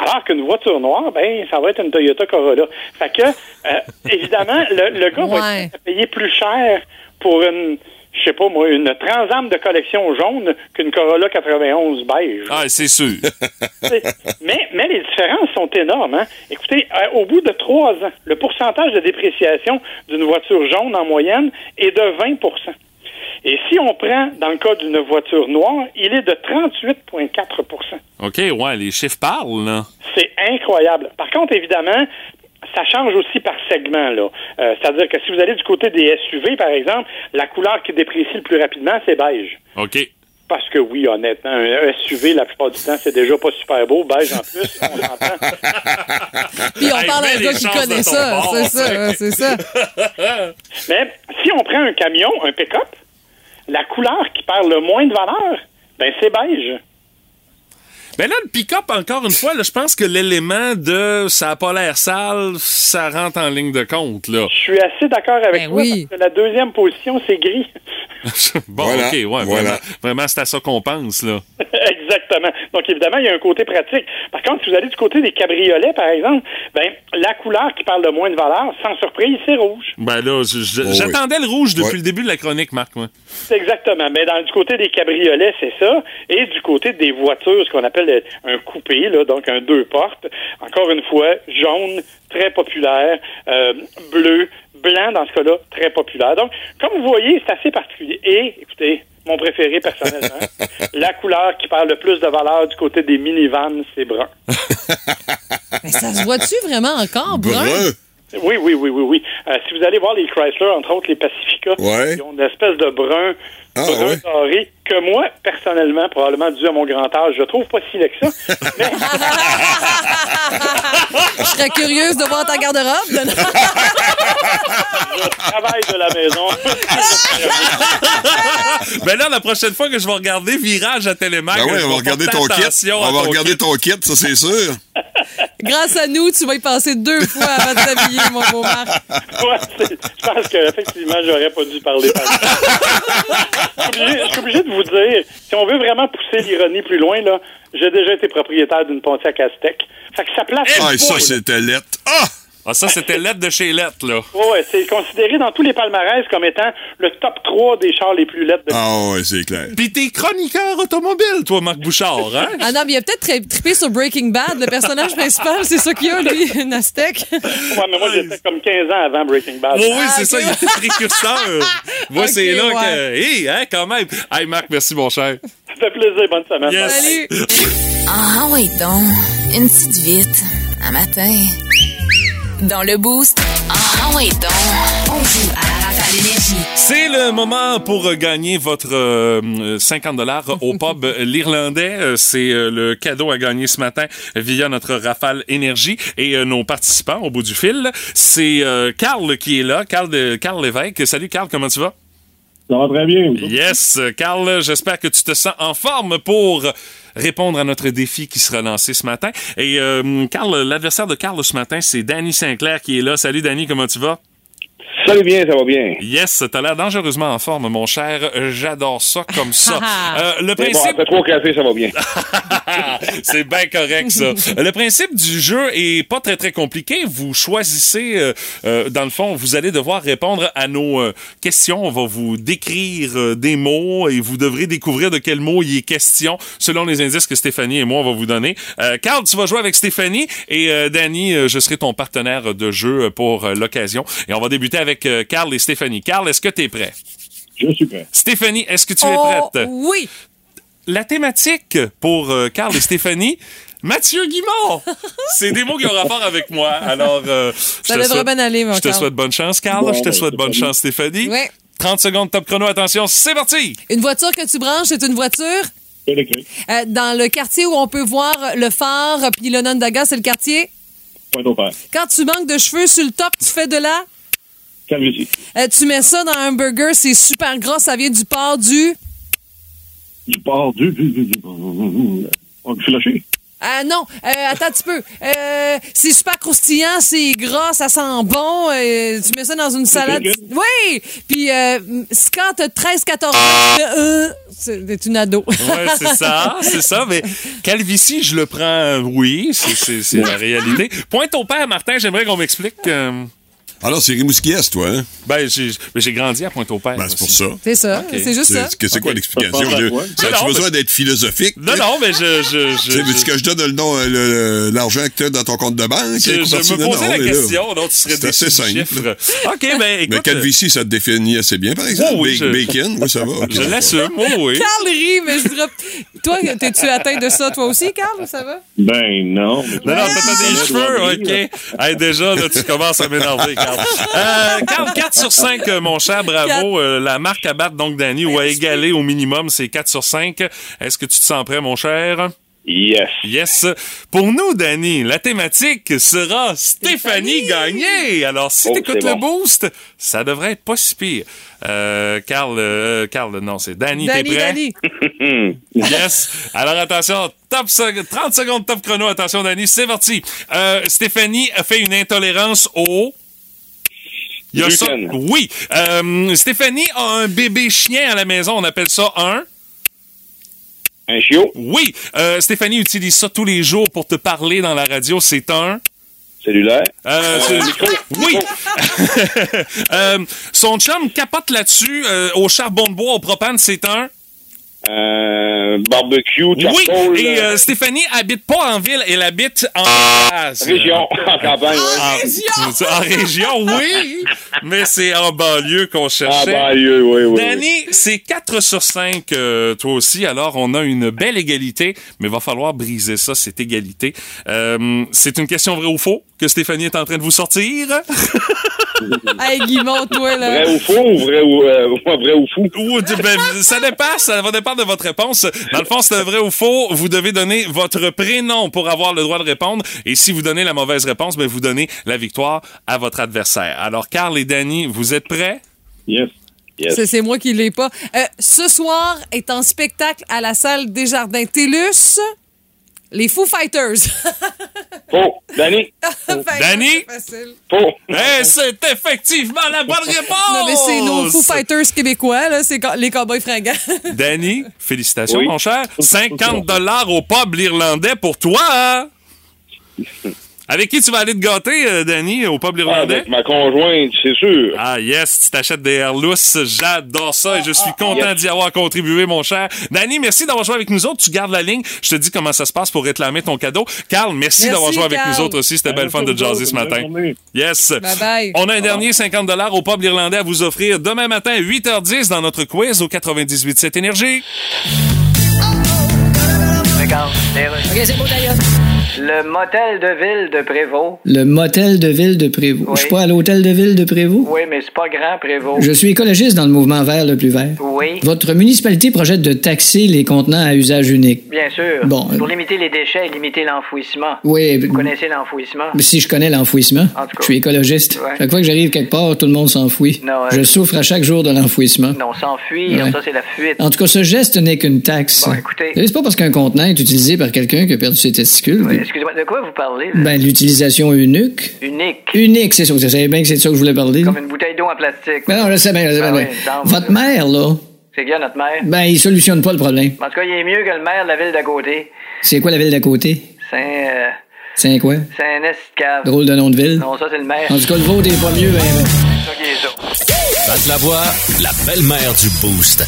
Speaker 11: Alors qu'une voiture noire, ben, ça va être une Toyota Corolla. Fait que, euh, [laughs] évidemment, le, le gars va
Speaker 2: Ouais.
Speaker 11: payer plus cher pour une, je sais pas moi, une Transam de collection jaune qu'une Corolla 91 beige.
Speaker 1: Ah, c'est sûr. [laughs]
Speaker 11: Mais, mais les différences sont énormes. Hein? Écoutez, euh, au bout de trois ans, le pourcentage de dépréciation d'une voiture jaune en moyenne est de 20% Et si on prend, dans le cas d'une voiture noire, il est de 38,4
Speaker 1: OK, ouais, les chiffres parlent, là.
Speaker 11: C'est incroyable. Par contre, évidemment, ça change aussi par segment. là. Euh, C'est-à-dire que si vous allez du côté des SUV, par exemple, la couleur qui déprécie le plus rapidement, c'est beige.
Speaker 1: OK.
Speaker 11: Parce que oui, honnêtement, un SUV, la plupart du temps, c'est déjà pas super beau. Beige en plus, on s'entend. [laughs]
Speaker 2: Puis on parle d'un
Speaker 1: les
Speaker 2: gars qui connaît ça. C'est ça, c'est ça. [laughs]
Speaker 11: Mais si on prend un camion, un pick-up, la couleur qui perd le moins de valeur, ben c'est beige.
Speaker 1: Ben là, le pick-up, encore une fois, là, je pense que l'élément de ça a pas l'air sale, ça rentre en ligne de compte, là.
Speaker 11: Je suis assez d'accord avec
Speaker 2: Ben
Speaker 11: toi
Speaker 2: oui.
Speaker 11: parce que la deuxième position, c'est gris. [laughs]
Speaker 1: bon,
Speaker 8: Voilà,
Speaker 1: OK, ouais,
Speaker 8: voilà.
Speaker 1: vraiment, vraiment c'est à ça qu'on pense, là. [laughs]
Speaker 11: Exactement. Donc, évidemment, il y a un côté pratique. Par contre, si vous allez du côté des cabriolets, par exemple, ben, la couleur qui parle de moins de valeur, sans surprise, c'est rouge.
Speaker 1: Ben là,
Speaker 8: Oh,
Speaker 1: j'attendais le rouge depuis
Speaker 8: Ouais.
Speaker 1: le début de la chronique, Marc. moi.
Speaker 11: Exactement. Mais dans du côté des cabriolets, c'est ça. Et du côté des voitures, ce qu'on appelle un coupé, là, donc un deux portes. Encore une fois, jaune, très populaire, euh, bleu, blanc dans ce cas-là, très populaire. Donc, comme vous voyez, c'est assez particulier. Et, écoutez, mon préféré personnellement, [laughs] la couleur qui parle le plus de valeur du côté des minivans, c'est brun. [laughs]
Speaker 2: Mais ça se voit-tu vraiment encore, brun?
Speaker 8: Brun.
Speaker 11: Oui, oui, oui, oui, oui. Euh, si vous allez voir les Chrysler, entre autres les Pacifica,
Speaker 8: Ouais.
Speaker 11: ils ont une espèce de brun,
Speaker 8: Ah,
Speaker 11: brun
Speaker 8: ouais.
Speaker 11: doré que moi, personnellement, probablement dû à mon grand âge, je trouve pas si laid que ça. [laughs] Mais
Speaker 2: Je serais curieuse de voir ta garde-robe.
Speaker 11: je travaille de la maison. [laughs]
Speaker 1: Ben là, la prochaine fois que je vais regarder Virage à Télémac,
Speaker 8: Ben oui, on va regarder ton kit. On va regarder ton kit, ça c'est sûr.
Speaker 2: Grâce à nous, tu vas y passer deux fois avant de t'habiller, mon beau Marc.
Speaker 11: Ouais, je pense que effectivement, j'aurais pas dû parler. par je, suis obligé, je suis obligé de vous dire, si on veut vraiment pousser l'ironie plus loin, là, j'ai déjà été propriétaire d'une Pontiac Aztec. Fait que ça place
Speaker 8: Ah,
Speaker 11: pas,
Speaker 8: ça c'était lettre. Ah!
Speaker 1: Ah, ça, c'était [laughs] lettre de chez lettre, là.
Speaker 11: Ouais, ouais, c'est considéré dans tous les palmarès comme étant le top 3 des chars les plus lettres de
Speaker 8: Ah ouais, c'est clair.
Speaker 1: Puis t'es chroniqueur automobile, toi, Marc Bouchard, hein?
Speaker 2: Ah non, mais il a peut-être tri- trippé sur Breaking Bad. Le personnage principal, c'est ça qu'il a, lui, une Aztec.
Speaker 11: Ouais, mais moi, j'étais comme 15 ans avant Breaking Bad.
Speaker 1: Oui, oui, c'est
Speaker 2: ok.
Speaker 1: ça, il était précurseur. [laughs] Moi, c'est là
Speaker 2: ouais.
Speaker 1: que. Hé, hein, quand même. Hey, Marc, merci, mon cher.
Speaker 11: Ça fait plaisir, bonne semaine.
Speaker 1: Yes.
Speaker 2: Salut!
Speaker 3: Ah oui donc, une petite vite, un matin. Dans le boost, ah donc, on joue à la rafale énergie.
Speaker 1: C'est le moment pour euh, gagner votre euh, 50 dollars au [laughs] pub l'Irlandais. Euh, C'est euh, le cadeau à gagner ce matin via notre Rafale Énergie et euh, nos participants au bout du fil. C'est euh, Carl qui est là, Carl, de, Carl Lévesque. Salut Carl, comment tu vas?
Speaker 12: Ça va très bien.
Speaker 1: Yes, Carl, j'espère que tu te sens en forme pour répondre à notre défi qui sera lancé ce matin. Et euh, Carl, l'adversaire de Carl ce matin, c'est Danny Sinclair qui est là. Salut Danny, comment tu vas?
Speaker 12: Salut bien, ça va bien?
Speaker 1: Yes, t'as l'air dangereusement en forme, mon cher. Euh, J'adore ça comme ça. [laughs] Euh, le
Speaker 12: Mais bon,
Speaker 1: principe...
Speaker 12: après trois cafés, ça va bien. [laughs]
Speaker 1: C'est bien correct, ça. Le principe du jeu est pas très, très compliqué. Vous choisissez, euh, euh, dans le fond, vous allez devoir répondre à nos euh, questions. On va vous décrire euh, des mots et vous devrez découvrir de quel mot il est question selon les indices que Stéphanie et moi, on va vous donner. Euh, Carl, tu vas jouer avec Stéphanie et euh, Danny, euh, je serai ton partenaire de jeu pour euh, l'occasion. Et on va débuter avec euh, Carl et Stéphanie. Carl, est-ce que tu es prêt?
Speaker 12: Je suis prêt.
Speaker 1: Stéphanie, est-ce que tu es
Speaker 2: Oh,
Speaker 1: prête?
Speaker 2: oui!
Speaker 1: La thématique pour euh, Carl et Stéphanie, [laughs] Mathieu Guimond. C'est des mots qui ont rapport avec moi. Alors, euh,
Speaker 2: Ça devrait
Speaker 1: souhaite-
Speaker 2: bien aller, mon
Speaker 1: Je te
Speaker 2: Carl.
Speaker 1: souhaite bonne chance, Carl.
Speaker 12: Bon,
Speaker 1: je te
Speaker 12: ben,
Speaker 1: souhaite
Speaker 12: c'est
Speaker 1: bonne chance, Stéphanie.
Speaker 2: Ouais.
Speaker 1: 30 secondes top chrono. Attention, c'est parti.
Speaker 2: Une voiture que tu branches, c'est une voiture?
Speaker 12: Électrique.
Speaker 2: Euh, dans le quartier où on peut voir le phare, puis le Nondaga, c'est le quartier?
Speaker 12: Point au père.
Speaker 2: Quand tu manques de cheveux sur le top, tu fais de la.
Speaker 12: Calvitie.
Speaker 2: Euh, tu mets ça dans un burger, c'est super gras, ça vient du porc du.
Speaker 12: Du port du... du, du, du... On du filoché.
Speaker 2: Ah non, euh, attends un petit peu. Euh, c'est super croustillant, c'est gras, ça sent bon. euh, tu mets ça dans une salade. Oui! Puis euh, quand t'as 13-14 ans, euh, c'est une ado.
Speaker 1: Ouais, c'est ça, c'est ça. Mais calvitie, je le prends, euh, oui, c'est- la réalité. Pointe au père, Martin, j'aimerais qu'on m'explique.
Speaker 8: Alors, c'est Rimouskiès, toi, hein?
Speaker 1: ben, j'ai grandi à Pointe-au-Père.
Speaker 8: Ben, c'est pour ça.
Speaker 2: C'est ça, c'est juste ça.
Speaker 8: C'est que c'est quoi l'explication?
Speaker 1: Non,
Speaker 8: besoin
Speaker 1: mais-
Speaker 8: d'être philosophique?
Speaker 1: Non, non, mais je. je, je,
Speaker 8: Tu sais, veux-tu
Speaker 1: je-
Speaker 8: que je donne le nom, euh, le- l'argent que tu as dans ton compte de banque?
Speaker 1: je,
Speaker 8: parti-
Speaker 1: me posais
Speaker 8: non,
Speaker 1: la question, donc tu serais
Speaker 8: C'est assez
Speaker 1: déçu du
Speaker 8: simple.
Speaker 1: chiffre. OK, ben écoute.
Speaker 8: Mais calvitie, ça te définit assez bien, par exemple.
Speaker 1: Oh oui,
Speaker 8: Bacon, oui, ça va.
Speaker 1: Je l'assume, oui.
Speaker 2: Carl rit, mais je dirais. Toi, t'es-tu atteint de ça, toi aussi, Carl? Ça va?
Speaker 12: Ben non. mais-
Speaker 1: Non, non, t'as pas des cheveux, OK. Hey, déjà, là, tu commences à m'énerver, Carl. Euh, Carl, 4 sur 5, euh, mon cher, bravo. Euh, la marque à battre, donc, Danny, ou à égaler au minimum, c'est 4 sur 5. Est-ce que tu te sens prêt, mon cher?
Speaker 12: Yes.
Speaker 1: Yes. Pour nous, Danny, la thématique sera Stéphanie, Gagné. Alors, si
Speaker 12: Oh,
Speaker 1: t'écoutes le
Speaker 12: bon.
Speaker 1: boost, ça devrait être pas si pire. Euh, Carl, euh, Carl, non, c'est Danny, t'es prêt?
Speaker 2: Danny. [laughs]
Speaker 1: Yes. Alors attention, top sec- 30 secondes top chrono. Attention, Danny, c'est parti. Euh, Stéphanie a fait une intolérance au. Il y a ça. Oui. Euh, Stéphanie a un bébé chien à la maison. On appelle ça un.
Speaker 12: Un chiot?
Speaker 1: Oui. Euh, Stéphanie utilise ça tous les jours pour te parler dans la radio. C'est un...
Speaker 12: Cellulaire?
Speaker 1: Euh, c'est- oui. [laughs] Euh, son chum capote là-dessus euh, au charbon de bois, au propane. C'est un...
Speaker 12: Euh, barbecue,
Speaker 1: Oui,
Speaker 12: charcoal.
Speaker 1: et
Speaker 12: euh,
Speaker 1: euh, Stéphanie habite pas en ville, elle habite en
Speaker 12: Région, en campagne,
Speaker 1: En,
Speaker 12: oui.
Speaker 1: en région, oui, mais c'est en banlieue qu'on cherchait.
Speaker 12: En banlieue, oui, oui,
Speaker 1: Danny, c'est 4 sur 5, euh, toi aussi, alors on a une belle égalité, mais il va falloir briser ça, cette égalité. Euh, c'est une question vrai ou faux que Stéphanie est en train de vous sortir? [laughs]
Speaker 2: Hey, Guimond, toi, là.
Speaker 12: Vrai ou faux ou vrai ou, euh, [laughs] vrai ou fou?
Speaker 1: Ou, ben, ça dépend, ça va dépendre de votre réponse. Dans le fond, c'est un vrai ou faux. Vous devez donner votre prénom pour avoir le droit de répondre. Et si vous donnez la mauvaise réponse, ben, vous donnez la victoire à votre adversaire. Alors, Carl et Danny, vous êtes prêts?
Speaker 12: Yes.
Speaker 2: C'est- C'est moi qui l'ai pas. Euh, ce soir est en spectacle à la salle Desjardins Télus. Les Foo Fighters. [laughs]
Speaker 12: Faux. Danny? [laughs]
Speaker 1: Danny?
Speaker 2: facile.
Speaker 12: Faux.
Speaker 1: Eh, c'est effectivement la bonne réponse!
Speaker 2: Non, mais c'est nos Foo Fighters québécois, là. C'est les cowboys fringants. [laughs]
Speaker 1: Danny, félicitations,
Speaker 12: Oui.
Speaker 1: mon cher. 50 dollars au pub irlandais pour toi. hein? [laughs] Avec qui tu vas aller te gâter, euh, Danny, au pub
Speaker 12: Ah,
Speaker 1: irlandais?
Speaker 12: avec ma conjointe, c'est sûr.
Speaker 1: Ah yes, tu t'achètes des air lousses, j'adore ça et je suis content
Speaker 12: yes.
Speaker 1: d'y avoir contribué, mon cher. Danny, merci d'avoir joué avec nous autres. Tu gardes la ligne. Je te dis comment ça se passe pour réclamer ton cadeau. Carl, merci,
Speaker 2: Merci,
Speaker 1: d'avoir joué avec nous autres aussi. C'était belle fun de jaser ce matin. Yes.
Speaker 2: Bye bye.
Speaker 1: On a un dernier 50 au pub irlandais à vous offrir demain matin à 8h10 dans notre quiz au 98.7 Énergie.
Speaker 13: OK, c'est beau d'ailleurs. Le motel de ville de Prévost.
Speaker 6: Le motel de ville de Prévost. Je suis pas à l'hôtel de ville de Prévost?
Speaker 13: Oui, mais c'est pas grand, Prévost.
Speaker 6: Je suis écologiste dans le mouvement vert le plus vert.
Speaker 13: Oui.
Speaker 6: Votre municipalité projette de taxer les contenants à usage unique.
Speaker 13: Bien sûr.
Speaker 6: Bon, euh,
Speaker 13: Pour limiter les déchets et limiter l'enfouissement.
Speaker 6: Oui,
Speaker 13: Vous connaissez l'enfouissement?
Speaker 6: Si je connais l'enfouissement,
Speaker 13: En tout cas.
Speaker 6: je suis écologiste.
Speaker 13: Ouais.
Speaker 6: Chaque fois que j'arrive quelque part, tout le monde s'enfouit.
Speaker 13: Non, euh,
Speaker 6: Je souffre à chaque jour de l'enfouissement.
Speaker 13: Non, s'enfuir,
Speaker 6: Ouais.
Speaker 13: ça c'est la fuite.
Speaker 6: En tout cas, ce geste n'est qu'une taxe.
Speaker 13: Bon, écoutez.
Speaker 6: C'est pas parce qu'un contenant est utilisé par quelqu'un qui a perdu ses testicules.
Speaker 13: Oui, Excusez-moi, de quoi vous parlez? là?
Speaker 6: Ben, l'utilisation unique.
Speaker 13: Unique.
Speaker 6: Unique, c'est ça. Vous savez bien que c'est de ça que je voulais parler.
Speaker 13: Comme une bouteille d'eau en plastique.
Speaker 6: Ben non, je sais bien, je sais bien.
Speaker 13: Ben
Speaker 6: bien.
Speaker 13: oui.
Speaker 6: Votre mère, là,
Speaker 13: C'est bien notre maire.
Speaker 6: ben, il solutionne pas le problème.
Speaker 13: En tout cas, il est mieux que le maire de la ville d'à côté.
Speaker 6: C'est quoi la ville d'à côté?
Speaker 13: C'est euh,
Speaker 6: C'est quoi?
Speaker 13: c'est un esti de cave.
Speaker 6: Drôle de nom de ville.
Speaker 13: Non, ça c'est le maire.
Speaker 6: En tout cas, le vôtre est pas mieux, ben.
Speaker 13: C'est ça qui est ça.
Speaker 4: Batte la voix, la belle-mère du Boost.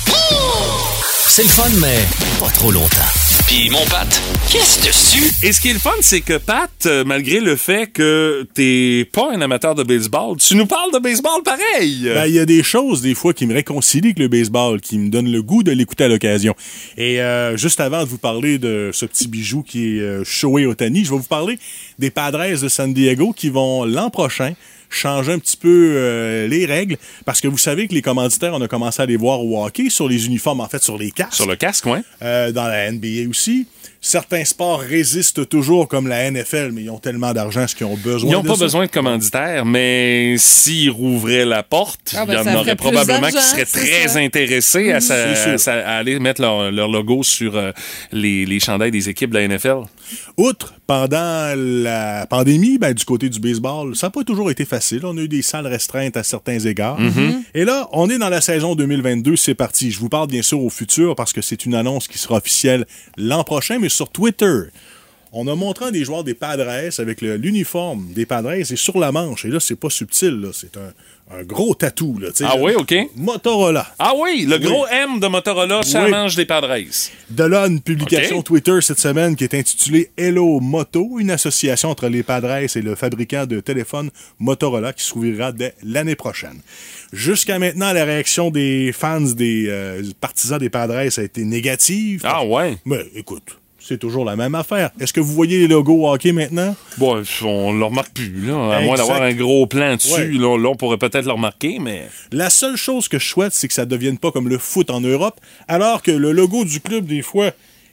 Speaker 4: C'est le fun, mais pas trop longtemps. Puis mon Pat, qu'est-ce dessus?
Speaker 1: Et ce qui est le fun, c'est que Pat, euh, malgré le fait que t'es pas un amateur de baseball, tu nous parles de baseball pareil.
Speaker 14: Ben, il y a des choses, des fois, qui me réconcilient avec le baseball, qui me donnent le goût de l'écouter à l'occasion. Et euh, juste avant de vous parler de ce petit bijou qui est euh, Shohei Otani, je vais vous parler des Padres de San Diego qui vont l'an prochain changer un petit peu euh, les règles parce que vous savez que les commanditaires on a commencé à les voir au hockey sur les uniformes en fait sur les casques
Speaker 1: Sur le casque, ouais.
Speaker 14: Euh, dans la NBA aussi certains sports résistent toujours comme la NFL mais ils ont tellement d'argent ce qu'ils ont besoin
Speaker 1: Ils n'ont pas
Speaker 14: ça.
Speaker 1: besoin de commanditaire, mais s'ils rouvraient la porte,
Speaker 2: Ah, ben,
Speaker 1: il y en aurait probablement qui seraient très
Speaker 2: ça.
Speaker 1: intéressés à, sa- sa- à aller mettre leur, leur logo sur euh, les, les chandails des équipes de la NFL.
Speaker 14: Outre, pendant la pandémie, ben, du côté du baseball, ça n'a pas toujours été facile. On a eu des salles restreintes à certains égards.
Speaker 1: Mhm.
Speaker 14: Et là, on est dans la saison 2022, c'est parti. Je vous parle bien sûr au futur parce que c'est une annonce qui sera officielle l'an prochain, mais sur Twitter. On a montré un des joueurs des Padres avec l'uniforme des Padres et sur la manche. Et là, c'est pas subtil, là. c'est un, un gros tatou. Là,
Speaker 1: Ah oui, OK.
Speaker 14: Motorola.
Speaker 1: Ah oui, le
Speaker 14: Oui.
Speaker 1: gros M de Motorola, ça
Speaker 14: Oui.
Speaker 1: mange des Padres.
Speaker 14: De là, une publication. Twitter cette semaine qui est intitulée Hello Moto, une association entre les Padres et le fabricant de téléphones Motorola qui s'ouvrira dès l'année prochaine. Jusqu'à maintenant, la réaction des fans, des euh, partisans des Padres a été négative.
Speaker 1: Ah ouais?
Speaker 14: Mais écoute, c'est toujours la même affaire. Est-ce que vous voyez les logos hockey maintenant?
Speaker 1: Bon, on le remarque plus, là. À moins d'avoir un gros plan dessus,
Speaker 14: Ouais.
Speaker 1: là, on pourrait peut-être le remarquer, mais.
Speaker 14: La seule chose que je souhaite, c'est que ça ne devienne pas comme le foot en Europe, alors que le logo du club, des fois,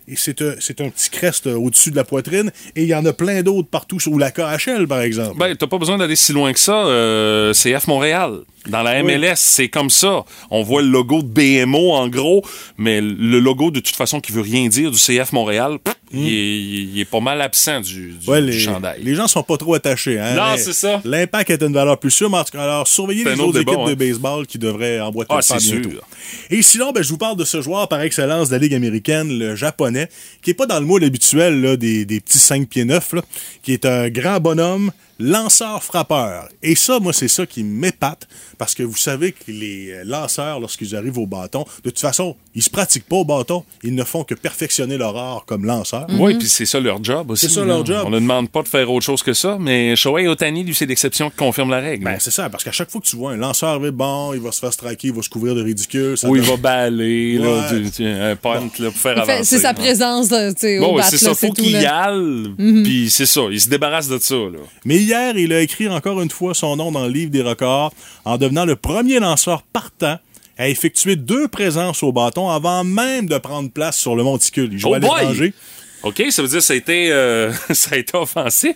Speaker 14: et c'est un, c'est un petit crest euh, au-dessus de la poitrine, et il y en a plein d'autres partout, sur la KHL, par exemple.
Speaker 1: Ben, t'as pas besoin d'aller si loin que ça. euh, CF Montréal. Dans la MLS, c'est comme ça. On voit le logo de BMO en gros, mais le logo de toute façon qui veut rien dire du CF Montréal, pff, il, est, il est pas mal absent du, du,
Speaker 14: Ouais,
Speaker 1: du
Speaker 14: les,
Speaker 1: chandail.
Speaker 14: les gens sont pas trop attachés. Hein?
Speaker 1: Non, c'est ça.
Speaker 14: L'impact est une valeur plus sûre. Mais en tout cas, alors, surveillez les autres
Speaker 1: débat,
Speaker 14: équipes de baseball qui devraient emboîter
Speaker 1: Ah,
Speaker 14: le pas
Speaker 1: c'est
Speaker 14: bientôt.
Speaker 1: sûr.
Speaker 14: Et sinon, ben, je vous parle de ce joueur par excellence de la Ligue américaine, le japonais, qui est pas dans le moule habituel là, des, des petits 5 pieds 9, là, qui est un grand bonhomme, lanceur-frappeur. Et ça, moi, c'est ça qui m'épate, parce que vous savez que les euh, lanceurs, lorsqu'ils arrivent au bâton, de toute façon, ils se pratiquent pas au bâton, ils ne font que perfectionner leur art comme lanceur.
Speaker 1: Oui, puis c'est ça leur job aussi.
Speaker 14: C'est ça
Speaker 1: là.
Speaker 14: leur job.
Speaker 1: On ne demande pas de faire autre chose que ça, mais Shohei Otani, lui, c'est l'exception qui confirme la règle.
Speaker 14: Ben, c'est ça, parce qu'à chaque fois que tu vois un lanceur arriver, bon, il va se faire striker, il va se couvrir de ridicule. ça
Speaker 1: Ou il va baller, là,
Speaker 14: Ouais.
Speaker 1: du- du- un punt là, pour faire avancer.
Speaker 2: C'est sa
Speaker 1: là.
Speaker 2: présence là, tu sais,
Speaker 1: Bon,
Speaker 2: au
Speaker 1: ouais,
Speaker 2: bat,
Speaker 1: c'est
Speaker 2: là,
Speaker 1: ça, faut qu'il y
Speaker 2: là.
Speaker 1: aille,
Speaker 2: Mhm.
Speaker 1: puis c'est ça, il se débarrasse de ça. Là.
Speaker 14: Mais hier, il a écrit encore une fois son nom dans le livre des records en devenant le premier lanceur partant à effectuer deux présences au bâton avant même de prendre place sur le monticule. Il jouait
Speaker 1: Oh
Speaker 14: à l'étranger.
Speaker 1: OK, ça veut dire que ça a été, euh, [laughs] ça a été offensif.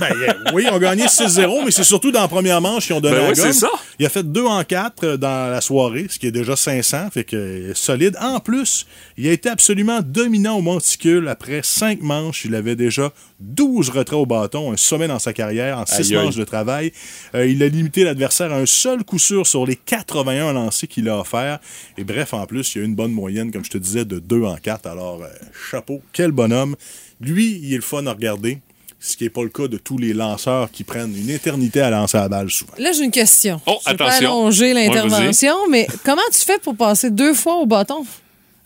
Speaker 14: Ben, il oui, ils ont gagné 6-0, mais c'est surtout dans la première manche qu'ils ont donné
Speaker 1: Ben
Speaker 14: la
Speaker 1: oui, c'est
Speaker 14: gomme.
Speaker 1: ça.
Speaker 14: Il a fait 2 en 4 dans la soirée, ce qui est déjà 500, fait que euh, solide. En plus, il a été absolument dominant au monticule. Après 5 manches, il avait déjà 12 retraits au bâton, un sommet dans sa carrière en 6
Speaker 1: Aïe, aïe.
Speaker 14: manches de travail. Euh, il a limité l'adversaire à un seul coup sûr sur les 81 lancés qu'il a offert. Et bref, en plus, il a une bonne moyenne, comme je te disais, de 2 en 4. Alors, euh, chapeau, quel bonhomme. Lui, il est le fun à regarder. Ce qui n'est pas le cas de tous les lanceurs qui prennent une éternité à lancer la balle souvent.
Speaker 2: Là, j'ai une question.
Speaker 1: Oh,
Speaker 2: Je pas
Speaker 1: attention.
Speaker 2: allonger
Speaker 1: Ouais,
Speaker 2: l'intervention, mais comment tu fais pour passer deux fois au bâton?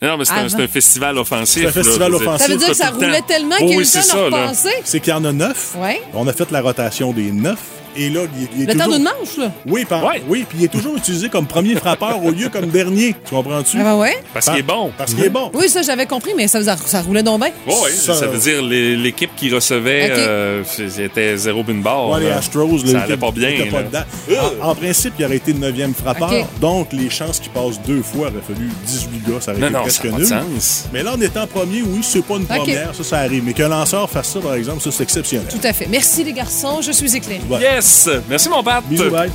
Speaker 1: Non, mais c'est un, festival offensif.
Speaker 14: C'est un festival
Speaker 1: là,
Speaker 14: offensif.
Speaker 2: Ça veut dire que ça roulait
Speaker 1: temps.
Speaker 2: tellement
Speaker 1: Oh
Speaker 2: qu'il y a eu le temps de?
Speaker 14: C'est qu'il y en a neuf.
Speaker 2: Ouais.
Speaker 14: On a fait la rotation des neuf. Et là, il, il est
Speaker 2: Le temps d'une manche, là?
Speaker 14: Oui, par- oui, puis il est toujours utilisé comme premier frappeur au lieu comme dernier. Tu comprends-tu?
Speaker 2: Ah ben ouais?
Speaker 1: Parce qu'il est bon.
Speaker 14: Parce qu'il est bon.
Speaker 2: Oui, ça, j'avais compris, mais ça, ça roulait donc bien.
Speaker 1: Oui, ça,
Speaker 14: Ça-
Speaker 1: veut dire l'équipe qui recevait euh, c'était zéro bin barre.
Speaker 14: Ouais, les
Speaker 1: là.
Speaker 14: Astros,
Speaker 1: ça
Speaker 14: là,
Speaker 1: allait
Speaker 14: il
Speaker 1: pas bien.
Speaker 14: était pas dedans. En, en principe, il aurait été le neuvième frappeur. Donc, les chances qu'il passe deux fois, il aurait fallu 18 gars. Ça aurait
Speaker 1: Non,
Speaker 14: été
Speaker 1: non,
Speaker 14: presque
Speaker 1: ça pas de
Speaker 14: nul.
Speaker 1: sens.
Speaker 14: Mais là, en étant premier, oui, c'est pas une première. Ça, ça arrive. Mais qu'un lanceur fasse ça, par exemple, ça, c'est exceptionnel.
Speaker 2: Tout à fait. Merci, les garçons. Je suis éclairé.
Speaker 14: Ouais.
Speaker 1: Yes! Merci, mon Pat!
Speaker 14: Bisous, bye.